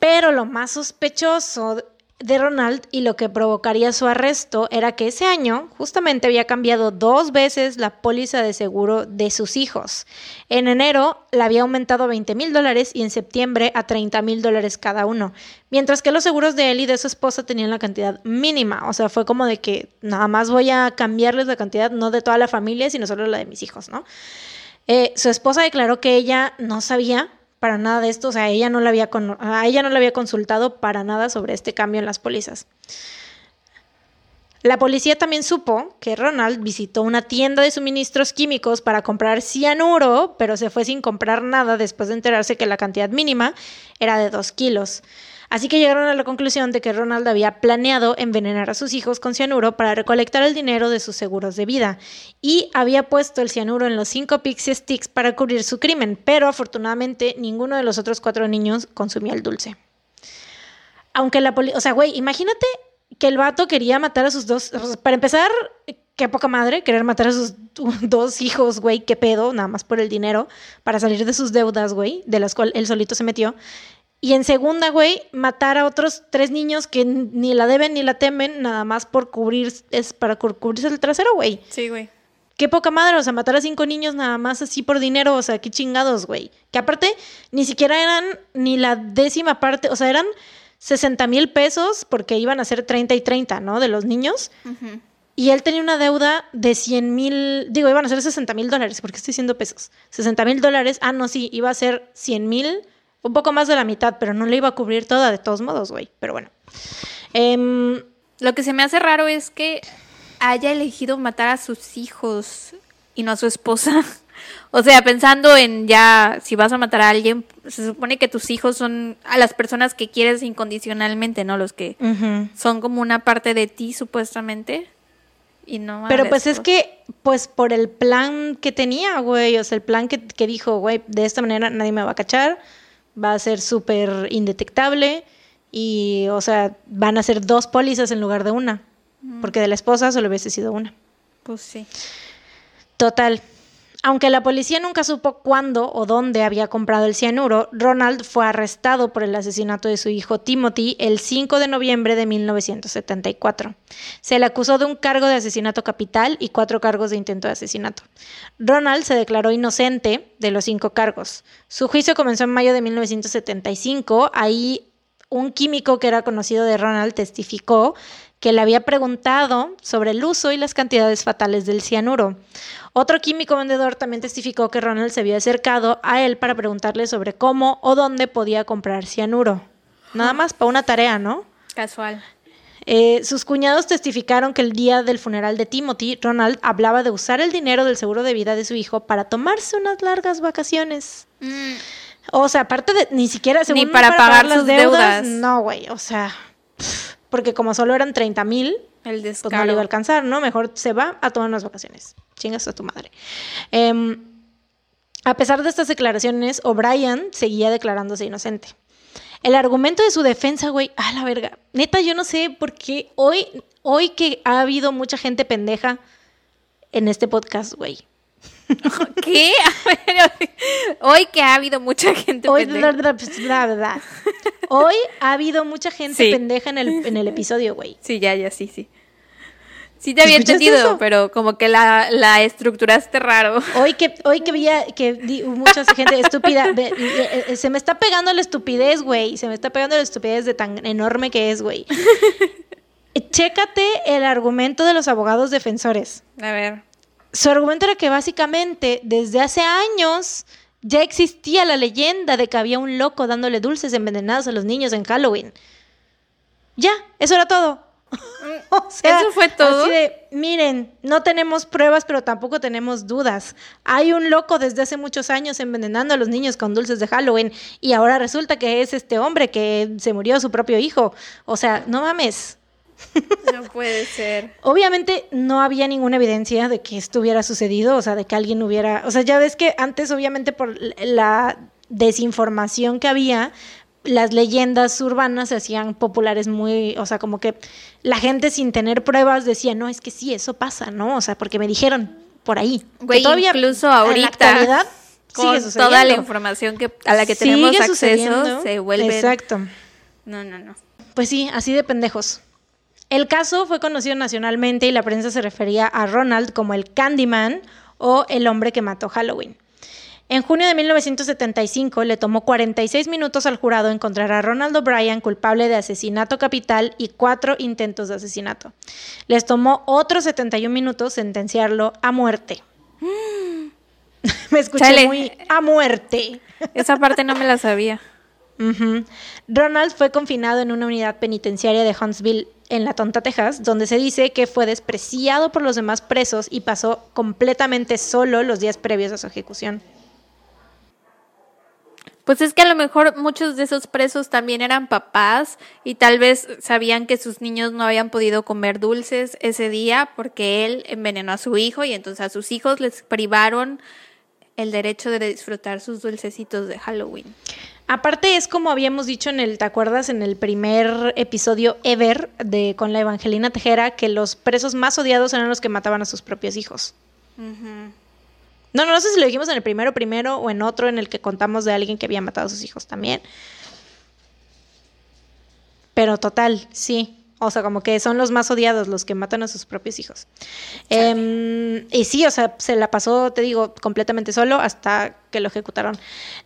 Pero lo más sospechoso de Ronald y lo que provocaría su arresto era que ese año justamente había cambiado dos veces la póliza de seguro de sus hijos. En enero la había aumentado a 20 mil dólares y en septiembre a 30 mil dólares cada uno, mientras que los seguros de él y de su esposa tenían la cantidad mínima, o sea, fue como de que nada más voy a cambiarles la cantidad, no de toda la familia, sino solo la de mis hijos, ¿no? Eh, su esposa declaró que ella no sabía para nada de esto, o sea, ella no la había a ella no le había consultado para nada sobre este cambio en las pólizas. La policía también supo que Ronald visitó una tienda de suministros químicos para comprar cianuro, pero se fue sin comprar nada después de enterarse que la cantidad mínima era de 2 kilos. Así que llegaron a la conclusión de que Ronald había planeado envenenar a sus hijos con cianuro para recolectar el dinero de sus seguros de vida y había puesto el cianuro en los cinco pixie sticks para cubrir su crimen, pero afortunadamente ninguno de los otros cuatro niños consumía el dulce. Aunque la policía, o sea, güey, imagínate que el vato quería matar a sus dos, para empezar, qué poca madre querer matar a sus dos hijos, güey, qué pedo, nada más por el dinero, para salir de sus deudas, güey, de las cuales él solito se metió. Y en segunda, güey, matar a otros tres niños que ni la deben ni la temen, nada más por cubrir, es para cubrirse el trasero, güey. Sí, güey. Qué poca madre, o sea, matar a cinco niños nada más así por dinero, o sea, qué chingados, güey. Que aparte, ni siquiera eran ni la décima parte, o sea, eran 60 mil pesos porque iban a ser 30 y 30, ¿no? De los niños. Y él tenía una deuda de 100 mil, digo, iban a ser 60 mil dólares, porque estoy diciendo pesos. 60 mil dólares, ah, no, sí, iba a ser 100 mil un poco más de la mitad, pero no le iba a cubrir toda de todos modos, güey. Pero bueno. Em, Lo que se me hace raro es que haya elegido matar a sus hijos y no a su esposa. O sea, pensando en ya, si vas a matar a alguien, se supone que tus hijos son a las personas que quieres incondicionalmente, ¿no? Los que son como una parte de ti, supuestamente. Y no Pero pues es que, pues por el plan que tenía, güey, o sea, el plan que, que dijo, güey, de esta manera nadie me va a cachar, va a ser súper indetectable y, o sea, van a ser dos pólizas en lugar de una, porque de la esposa solo hubiese sido una. Pues sí. Total. Aunque la policía nunca supo cuándo o dónde había comprado el cianuro, Ronald fue arrestado por el asesinato de su hijo Timothy el 5 de noviembre de 1974. Se le acusó de un cargo de asesinato capital y cuatro cargos de intento de asesinato. Ronald se declaró inocente de los cinco cargos. Su juicio comenzó en mayo de 1975. Ahí un químico que era conocido de Ronald testificó que le había preguntado sobre el uso y las cantidades fatales del cianuro. Otro químico vendedor también testificó que Ronald se había acercado a él para preguntarle sobre cómo o dónde podía comprar cianuro. Nada más para una tarea, ¿no? Casual. Eh, sus cuñados testificaron que el día del funeral de Timothy, Ronald hablaba de usar el dinero del seguro de vida de su hijo para tomarse unas largas vacaciones. Mm. O sea, aparte de ni siquiera ni para, pagar, las deudas. No, güey, o sea porque como solo eran 30 mil, pues no le iba a alcanzar, ¿no? Mejor se va a tomar unas vacaciones. Chingas a tu madre. Em, A pesar de estas declaraciones, O'Brien seguía declarándose inocente. El argumento de su defensa, güey, a la verga. Neta, yo no sé por qué hoy, hoy que ha habido mucha gente pendeja en este podcast, güey. ¿Qué? Hoy que ha habido mucha gente Hoy, pendeja. bla, bla, bla. Hoy ha habido mucha gente Sí. pendeja en el, en el episodio, güey. Sí, ya, ya, sí, sí. Sí te había ¿Escuchaste entendido, eso? pero como que la, la estructuraste raro. Hoy que, hoy que veía que di- mucha gente estúpida, eh, eh, se me está pegando la estupidez, güey. Se me está pegando la estupidez de tan enorme que es, güey. Chécate el argumento de los abogados defensores. A ver. Su argumento era que básicamente desde hace años ya existía la leyenda de que había un loco dándole dulces envenenados a los niños en Halloween. Ya, eso era todo. O sea, ¿Eso fue todo? Así de, miren, no tenemos pruebas, pero tampoco tenemos dudas. Hay un loco desde hace muchos años envenenando a los niños con dulces de Halloween y ahora resulta que es este hombre que se murió su propio hijo. O sea, no mames. No puede ser. Obviamente no había ninguna evidencia de que esto hubiera sucedido, o sea, de que alguien hubiera, o sea, ya ves que antes obviamente por la desinformación que había, las leyendas urbanas se hacían populares muy, o sea, como que la gente sin tener pruebas decía, no, es que sí, eso pasa, ¿no? O sea, porque me dijeron por ahí. Que Güey, incluso en la ahorita, Con sigue toda la información que, a la que tenemos acceso, se vuelve. Exacto. No, no, no. Pues sí, así de pendejos. El caso fue conocido nacionalmente y la prensa se refería a Ronald como el Candyman o el hombre que mató Halloween. En junio de 1975 le tomó 46 minutos al jurado encontrar a Ronald O'Brien culpable de asesinato capital y cuatro intentos de asesinato. Les tomó otros 71 minutos sentenciarlo a muerte. Me escuché Chale. muy a muerte. Esa parte no me la sabía. Ronald fue confinado en una unidad penitenciaria de Huntsville, en La Tonta, Texas, donde se dice que fue despreciado por los demás presos y pasó completamente solo los días previos a su ejecución. Pues es que a lo mejor muchos de esos presos también eran papás y tal vez sabían que sus niños no habían podido comer dulces ese día porque él envenenó a su hijo y entonces a sus hijos les privaron el derecho de disfrutar sus dulcecitos de Halloween. Aparte es como habíamos dicho en el, ¿te acuerdas? En el primer episodio ever de con la Evangelina Tejera, que los presos más odiados eran los que mataban a sus propios hijos. No, no, no sé si lo dijimos en el primero primero o en otro en el que contamos de alguien que había matado a sus hijos también. Pero total, sí. O sea, como que son los más odiados, los que matan a sus propios hijos. Em, y sí, o sea, se la pasó, te digo, completamente solo hasta que lo ejecutaron.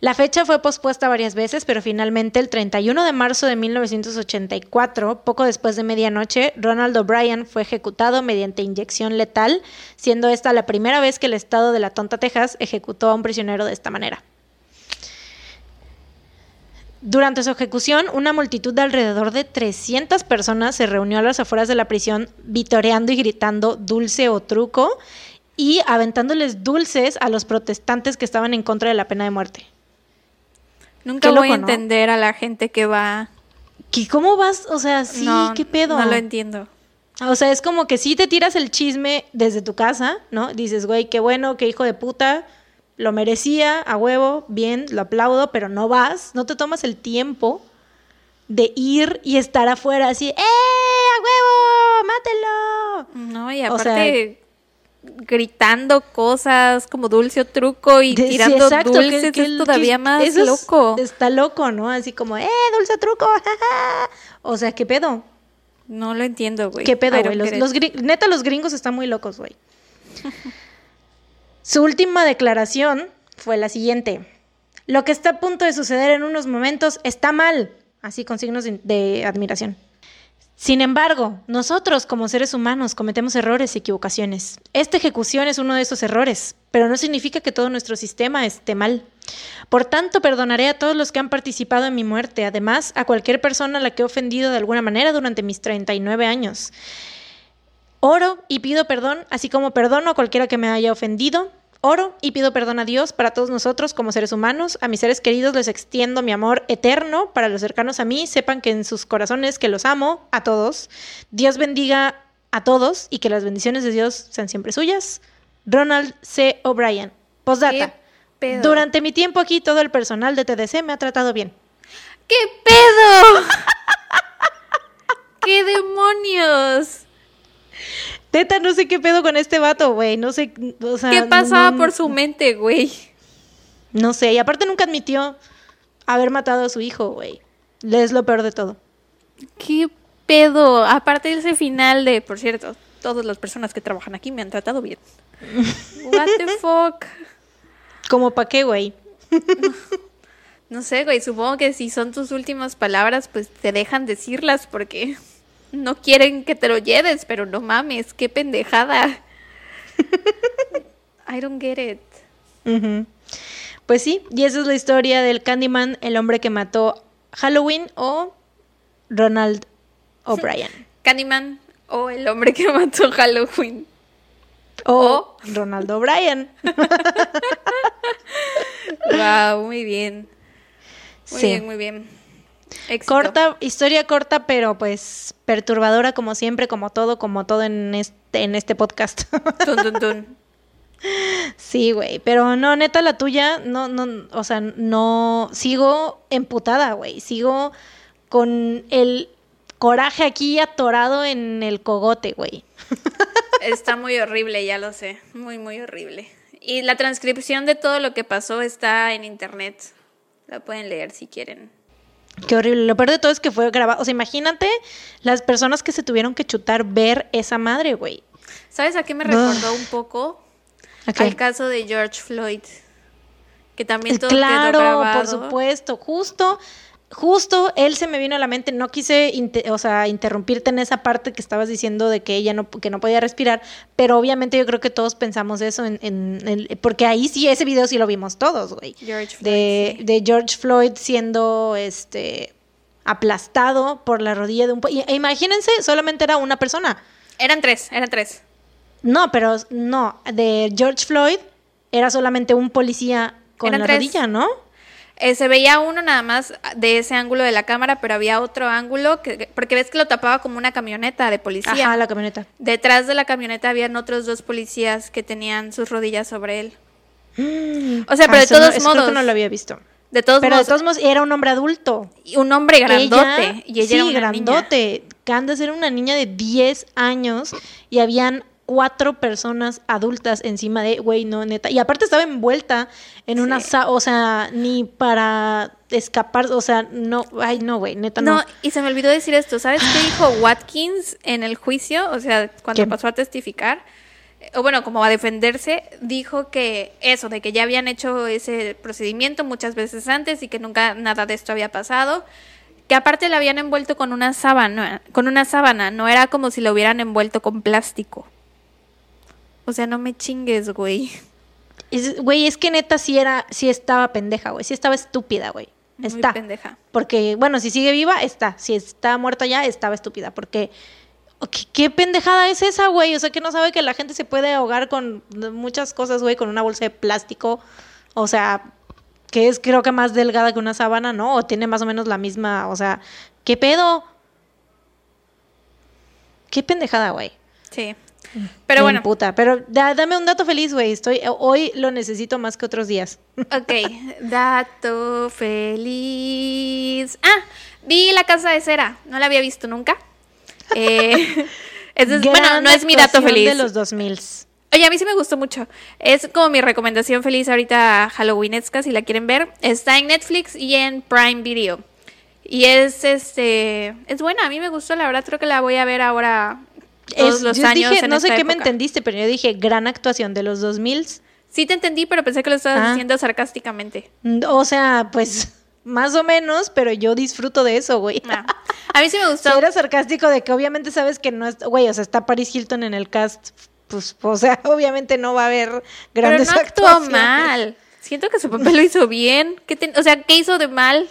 La fecha fue pospuesta varias veces, pero finalmente el 31 de marzo de 1984, poco después de medianoche, Ronald O'Brien fue ejecutado mediante inyección letal, siendo esta la primera vez que el estado de la Tonta, Texas, ejecutó a un prisionero de esta manera. Durante su ejecución, una multitud de alrededor de 300 personas se reunió a las afueras de la prisión, vitoreando y gritando dulce o truco y aventándoles dulces a los protestantes que estaban en contra de la pena de muerte. Nunca voy a entender a la gente que va. ¿Qué, ¿Cómo vas? O sea, sí, no, ¿qué pedo? No lo entiendo. O sea, es como que sí te tiras el chisme desde tu casa, ¿no? Dices, güey, qué bueno, qué hijo de puta, lo merecía, a huevo, bien, lo aplaudo, pero no vas, no te tomas el tiempo de ir y estar afuera así, ¡eh, a huevo, mátelo! No, y O sea- aparte gritando cosas como dulce o truco y De- sí, tirando exacto, que- dulces que- es todavía que más eso es- loco. Está loco, ¿no? Así como, ¡eh, dulce truco! jaja". O sea, ¿qué pedo? No lo entiendo, güey. ¿Qué pedo, güey? Los, neta, los gringos están muy locos, güey. Su última declaración fue la siguiente. Lo que está a punto de suceder en unos momentos está mal. Así con signos de, admiración. Sin embargo, nosotros como seres humanos cometemos errores y equivocaciones. Esta ejecución es uno de esos errores, pero no significa que todo nuestro sistema esté mal. Por tanto, perdonaré a todos los que han participado en mi muerte, además a cualquier persona a la que he ofendido de alguna manera durante mis 39 años. Oro y pido perdón, así como perdono a cualquiera que me haya ofendido. Oro y pido perdón a Dios para todos nosotros como seres humanos. A mis seres queridos les extiendo mi amor eterno. Para los cercanos a mí, sepan que en sus corazones que los amo a todos. Dios bendiga a todos y que las bendiciones de Dios sean siempre suyas. Ronald C. O'Brien. Postdata. Durante mi tiempo aquí, todo el personal de TDC me ha tratado bien. ¿Qué pedo? ¿Qué demonios? Teta, no sé qué pedo con este vato, güey. No sé, o sea, ¿Qué pasaba no- por su mente, güey? No sé, y aparte nunca admitió haber matado a su hijo, güey. Es lo peor de todo. ¿Qué pedo? Aparte de ese final de, por cierto, todas las personas que trabajan aquí me han tratado bien. What the fuck? Como pa' qué, güey. No sé, güey, supongo que si son tus últimas palabras, pues te dejan decirlas porque no quieren que te lo lleves, pero no mames, qué pendejada. I don't get it. Pues sí, y esa es la historia del Candyman, el hombre que mató Halloween o Ronald O'Brien. Candyman o el hombre que mató Halloween. O Ronald O'Brien. Wow, muy bien. Muy Sí. bien, muy bien. Éxito. Corta, historia corta, pero pues perturbadora como siempre, como todo, como todo en este, en este podcast. Tun, tun, tun. sí, güey, pero no, neta, la tuya, no, no, o sea, no, sigo emputada, güey, sigo con el coraje aquí atorado en el cogote, güey. Está muy horrible, ya lo sé. Muy, muy horrible. Y la transcripción de todo lo que pasó está en internet. La pueden leer si quieren. Qué horrible. Lo peor de todo es que fue grabado. O sea, imagínate las personas que se tuvieron que chutar ver esa madre, güey. ¿Sabes a qué me Ugh. recordó un poco? Ok. Al caso de George Floyd. Que también todo quedó Claro, grabado. por supuesto. Justo, justo él se me vino a la mente. No quise, o sea, interrumpirte en esa parte que estabas diciendo de que ella no, que no podía respirar, pero obviamente yo creo que todos pensamos eso en, en- en- porque ahí sí ese video sí lo vimos todos, güey. George Floyd. De, sí. de George Floyd siendo, este, aplastado por la rodilla de un. e imagínense, solamente era una persona. Eran tres, eran tres. No, pero no, de George Floyd era solamente un policía con Eran la tres. rodilla, ¿no? Eh, se veía uno nada más de ese ángulo de la cámara, pero había otro ángulo, que, porque ves que lo tapaba como una camioneta de policía. Ajá, la camioneta. Detrás de la camioneta habían otros dos policías que tenían sus rodillas sobre él. O sea, pero Ah, de no- todos eso creo que modos. no lo había visto. De todos Pero modos, de todos modos era un hombre adulto. y un hombre grandote. Ella- y ella sí, era una grandote. Candace era una niña de 10 años y habían cuatro personas adultas encima de, güey, no, neta. Y aparte estaba envuelta en una, Sí. sa- o sea, ni para escapar, o sea, no, ay, no, güey, neta, no. No, y se me olvidó decir esto. ¿Sabes qué dijo Watkins en el juicio? O sea, cuando ¿Qué? pasó a testificar, eh, o bueno, como a defenderse, dijo que eso, de que ya habían hecho ese procedimiento muchas veces antes y que nunca nada de esto había pasado. Que aparte la habían envuelto con una sábana, con una sábana, no era como si lo hubieran envuelto con plástico. O sea, no me chingues, güey. Güey, es que neta sí era, sí estaba pendeja, güey, sí estaba estúpida, güey. Muy Está. pendeja. Porque, bueno, si sigue viva, está. Si está muerta ya, estaba estúpida. Porque, ¿qué, qué pendejada es esa, güey? O sea, que no sabe que la gente se puede ahogar con muchas cosas, güey, con una bolsa de plástico. O sea, que es creo que más delgada que una sábana, ¿no? O tiene más o menos la misma, o sea, ¿qué pedo? Qué pendejada, güey. Sí. Pero Me bueno, emputa. Pero da- dame un dato feliz, güey. Estoy, hoy lo necesito más que otros días. Ok, dato feliz. Ah, vi La Casa de Cera. No la había visto nunca. Eh, es- bueno, no es mi dato feliz. de los 2000 Oye, a mí sí me gustó mucho. Es como mi recomendación feliz ahorita Halloweenesca, si la quieren ver. Está en Netflix y en Prime Video. Y es este es buena, a mí me gustó, la verdad creo que la voy a ver ahora todos Es- los yo años dije, en no sé qué me entendiste, pero yo dije gran actuación de los 2000. Sí te entendí, pero pensé que lo estabas Ah. diciendo sarcásticamente. O sea, pues más o menos, pero yo disfruto de eso, güey. Ah. A mí sí me gustó. sea, era sarcástico de que obviamente sabes que no es, güey, o sea, está Paris Hilton en el cast, pues, o sea, obviamente no va a haber Pero grandes no actuó actuaciones. mal. Siento que su papel lo hizo bien. ¿Qué ten- O sea, ¿qué hizo de mal?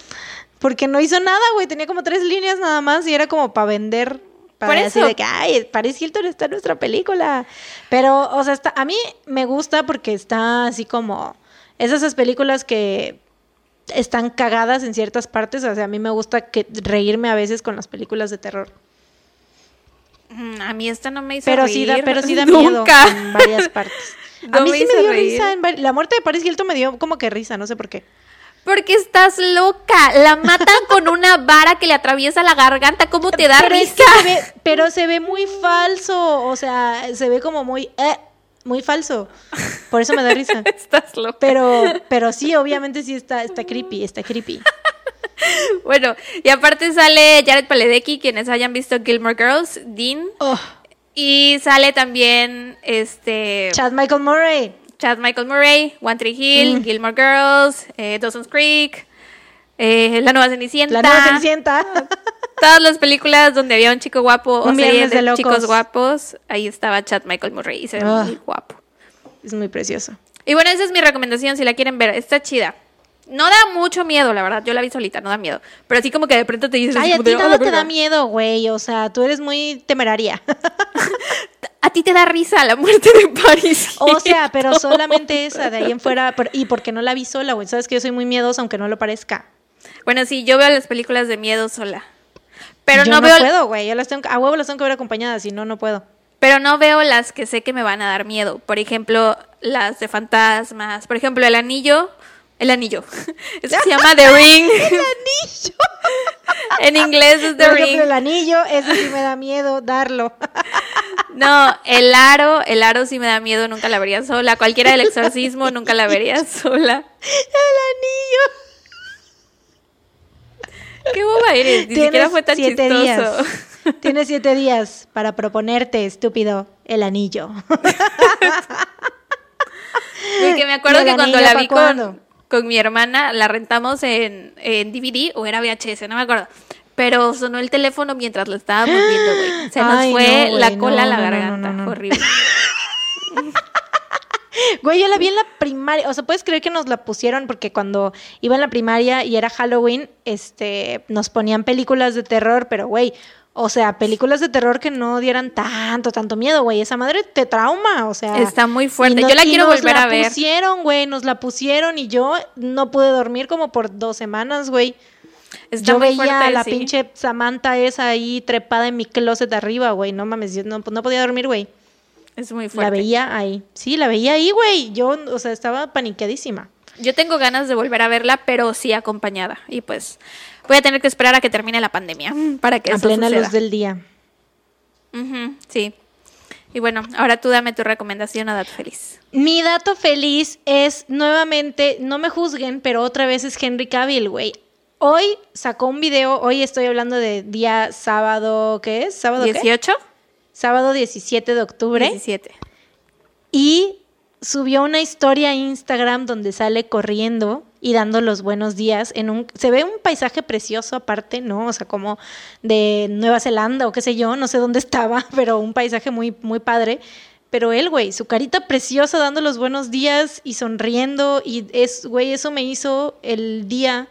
Porque no hizo nada, güey, tenía como tres líneas nada más y era como para vender. Para Por eso. de que, ay, Paris Hilton está en nuestra película. Pero, o sea, está, a mí me gusta porque está así como. Es esas películas que están cagadas en ciertas partes. O sea, a mí me gusta que reírme a veces con las películas de terror. Mm, A mí esta no me hizo Pero reír. sí da, pero sí da miedo Nunca. en varias partes. A mí me sí me dio reír. risa. en La muerte de Paris Hilton me dio como que risa, no sé por qué. Porque estás loca. La matan con una vara que le atraviesa la garganta. ¿Cómo te da pero, es risa? que se ve, pero se ve muy falso. O sea, se ve como muy. eh, muy falso. Por eso me da risa. Estás loca. Pero, pero sí, obviamente sí está, está creepy, está creepy. Bueno, y aparte sale Jared Paledecki, quienes hayan visto Gilmore Girls, Dean. Oh, Y sale también este Chad Michael Murray. Chad Michael Murray, One Tree Hill, Mm. Gilmore Girls, eh, Dawson's Creek, eh, La Nueva Cenicienta. La nueva Cenicienta. Todas las películas donde había un chico guapo o series de, chicos guapos, ahí estaba Chad Michael Murray y se ve Ah. muy guapo. Es muy precioso. Y bueno, esa es mi recomendación si la quieren ver. Está chida. No da mucho miedo, la verdad. Yo la vi solita, no da miedo. Pero así como que de pronto te dices... Ay, a ti de, "Ah, te verga". da miedo, güey. O sea, tú eres muy temeraria. A ti te da risa la muerte de Paris. O sea, pero solamente esa, de ahí en fuera. y porque no la vi sola, güey. Sabes que yo soy muy miedosa, aunque no lo parezca. Bueno, sí, yo veo las películas de miedo sola. Pero yo no, no, veo... puedo, güey. Yo las tengo, a huevo las tengo que ver acompañadas, si no, no puedo. Pero no veo las que sé que me van a dar miedo. Por ejemplo, las de fantasmas. Por ejemplo, el anillo. El anillo. Eso se llama The Ring. ¡El anillo! en inglés es The Por ejemplo, Ring. el anillo, ese sí me da miedo darlo. No, el aro. El aro sí me da miedo. Nunca la vería sola. Cualquiera del exorcismo nunca la vería sola. ¡El anillo! Qué boba eres. Ni siquiera fue tan siete chistoso. días. Tienes siete días para proponerte, estúpido, el anillo. Porque me acuerdo ¿Y el que cuando la vi con, con mi hermana, la rentamos en, en DVD o era VHS, no me acuerdo. Pero sonó el teléfono mientras lo estábamos viendo, güey. Se nos Ay, fue no, la cola a no, la no, no, garganta. no, no, no. Horrible. Güey, yo la vi en la primaria. O sea, puedes creer que nos la pusieron porque cuando iba en la primaria y era Halloween, este, nos ponían películas de terror, pero güey, o sea, películas de terror que no dieran tanto, tanto miedo, güey. Esa madre te trauma, o sea. Está muy fuerte. y Yo la quiero nos volver la a ver. pusieron, güey, nos la pusieron y yo no pude dormir como por dos semanas, güey. Está yo muy veía fuerte, a la sí. pinche Samantha esa ahí trepada en mi closet arriba, güey. No mames, yo no, no podía dormir, güey. Es muy La fuerte. veía ahí. Sí, la veía ahí, güey. Yo, o sea, estaba paniqueadísima. Yo tengo ganas de volver a verla, pero sí acompañada. Y pues voy a tener que esperar a que termine la pandemia para que a eso plena suceda. luz del día. Sí. Y bueno, ahora tú dame tu recomendación a Dato Feliz. Mi dato feliz es nuevamente, no me juzguen, pero otra vez es Henry Cavill, güey. Hoy sacó un video, hoy estoy hablando de día sábado, ¿qué es? ¿Sábado qué? ¿18? Sábado 17 de octubre. 17. Y subió una historia a Instagram donde sale corriendo y dando los buenos días en un se ve un paisaje precioso aparte, ¿no? O sea, como de Nueva Zelanda o qué sé yo, no sé dónde estaba, pero un paisaje muy muy padre. Pero él, güey, su carita preciosa dando los buenos días y sonriendo y es, güey, eso me hizo el día,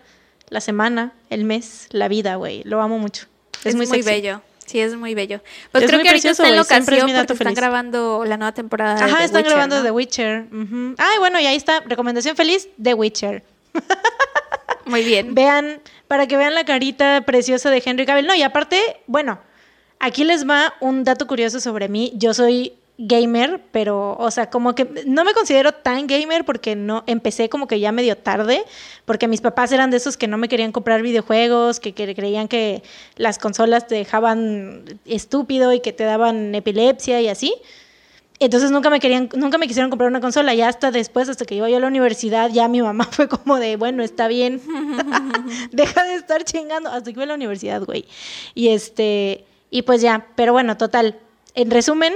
la semana, el mes, la vida, güey. Lo amo mucho. Es, Es, muy, bello. Sí, es muy bello. Pues Es creo que ahorita precioso, está en es locación dato porque están grabando la nueva temporada de Ajá, The están Witcher, grabando ¿no? The Witcher. Ujú. Ay, bueno, y ahí está, recomendación feliz, The Witcher. Muy bien. Vean, para que vean la carita preciosa de Henry Cavill. No, y aparte, bueno, aquí les va un dato curioso sobre mí. Yo soy gamer, pero, o sea, como que no me considero tan gamer porque no empecé como que ya medio tarde, porque mis papás eran de esos que no me querían comprar videojuegos, que, creían que las consolas te dejaban estúpido y que te daban epilepsia y así. Entonces nunca me querían, nunca me quisieron comprar una consola, ya hasta después, hasta que iba yo a la universidad, ya mi mamá fue como de, bueno, está bien, deja de estar chingando, hasta que iba a la universidad, güey. Y este, y pues ya, pero bueno, total. En resumen,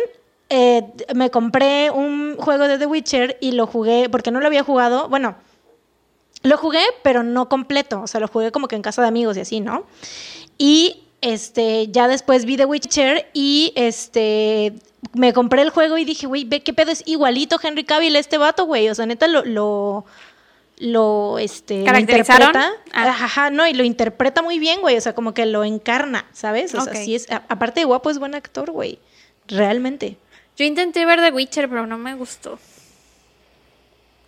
eh, me compré un juego de The Witcher y lo jugué, porque no lo había jugado, bueno, lo jugué, pero no completo, o sea, lo jugué como que en casa de amigos y así, ¿no? Y este, ya después vi The Witcher y este, me compré el juego y dije, güey, ve qué pedo es igualito Henry Cavill este vato, güey, o sea, neta lo, lo, lo, este, lo ¿Caracterizaron? interpreta. Ah. Ajá, no, y lo interpreta muy bien, güey, o sea, como que lo encarna, ¿sabes? O sea, sí es, a- aparte de guapo es buen actor, güey, realmente. Yo intenté ver The Witcher, pero no me gustó.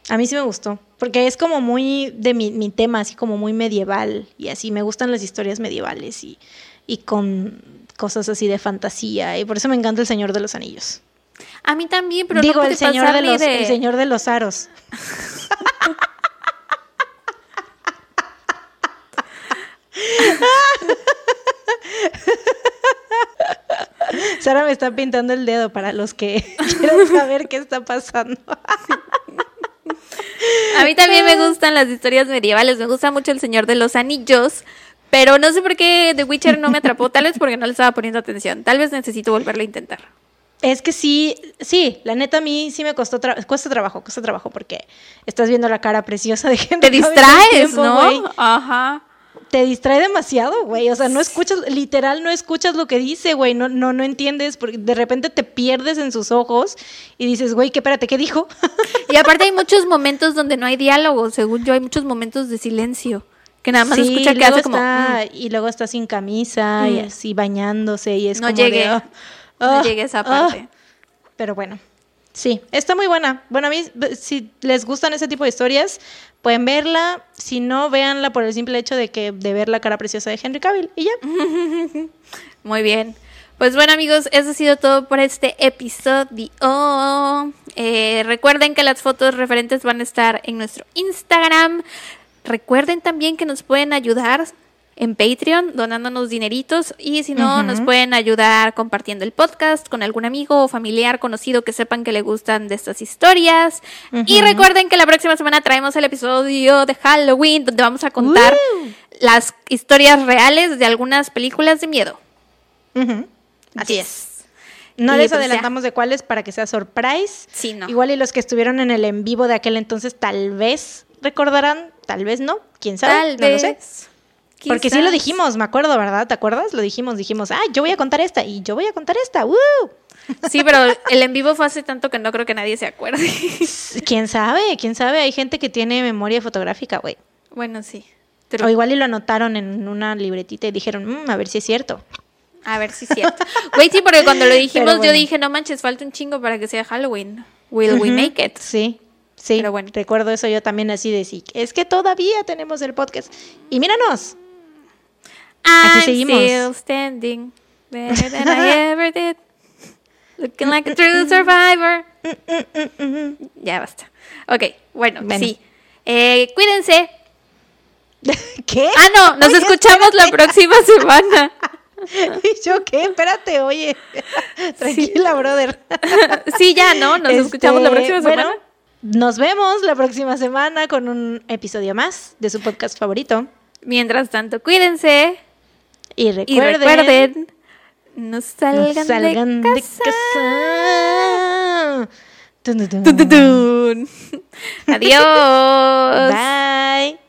A mí sí me gustó, porque es como muy de mi, mi tema, así como muy medieval y así, me gustan las historias medievales y, y con cosas así de fantasía y por eso me encanta El Señor de los Anillos. A mí también, pero Digo, no puede el señor de los, el señor de los aros. Sara me está pintando el dedo para los que quieran saber qué está pasando. A mí también me gustan las historias medievales, me gusta mucho El Señor de los Anillos, pero no sé por qué The Witcher no me atrapó, tal vez porque no le estaba poniendo atención, tal vez necesito volverlo a intentar. Es que sí, sí, la neta a mí sí me costó, tra- cuesta trabajo, cuesta trabajo porque estás viendo la cara preciosa de gente. Te tiempo, distraes. ¿no? Ajá. Te distrae demasiado, güey. O sea, no escuchas, literal, no escuchas lo que dice, güey. No, no, no entiendes, porque de repente te pierdes en sus ojos y dices, güey, ¿qué, espérate, ¿qué dijo? Y aparte hay muchos momentos donde no hay diálogo, según yo, hay muchos momentos de silencio, que nada más Sí, escucha que hace como... está- "Mm". Y luego está sin camisa y Mm. así bañándose y es No como de, llegué, ah, no ah, llegué a esa ah. parte. Pero bueno, sí, está muy buena. Bueno, a mí, si les gustan ese tipo de historias, pueden verla. Si no, véanla por el simple hecho de que de ver la cara preciosa de Henry Cavill y ya. Muy bien. Pues bueno amigos, eso ha sido todo por este episodio. Eh, recuerden que las fotos referentes van a estar en nuestro Instagram. Recuerden también que nos pueden ayudar en Patreon donándonos dineritos y si no, nos pueden ayudar compartiendo el podcast con algún amigo o familiar conocido que sepan que le gustan de estas historias. Y recuerden que la próxima semana traemos el episodio de Halloween donde vamos a contar las historias reales de algunas películas de miedo. Así es. No Y les pues ya. adelantamos de cuáles para que sea surprise. Sí, no. Igual y los que estuvieron en el en vivo de aquel entonces tal vez recordarán, tal vez no, quién sabe, Tal no vez. lo sé. Porque sí lo dijimos, me acuerdo, ¿verdad? ¿Te acuerdas? Lo dijimos, dijimos, ah, yo voy a contar esta y yo voy a contar esta. ¡Woo! Sí, pero el en vivo fue hace tanto que no creo que nadie se acuerde. ¿Quién sabe? ¿Quién sabe? Hay gente que tiene memoria fotográfica, güey. bueno, sí. O igual y lo anotaron en una libretita y dijeron, "Mm, a ver si es cierto. A ver si es cierto. Güey, sí, porque cuando lo dijimos bueno. yo dije, no manches, falta un chingo para que sea Halloween. Will we make it? Sí, sí. Pero bueno. Recuerdo eso yo también así de sí. Es que todavía tenemos el podcast. Y míranos. Aquí I'm seguimos. still standing better than I ever did. Looking like a true survivor. Ya basta. Ok, bueno, Bueno. sí. Eh, cuídense. ¿Qué? Ah, no, nos Oye, escuchamos la próxima semana. ¿Y yo qué? Espérate, oye. Tranquila, brother. Sí, ya, ¿no? Nos Este, escuchamos la próxima bueno, semana. Nos vemos la próxima semana con un episodio más de su podcast favorito. Mientras tanto, cuídense. Y Y recuerden, recuerden, no salgan, no salgan de de casa. casa. Tun, tun. Tun, tun, tun. Adiós. Bye.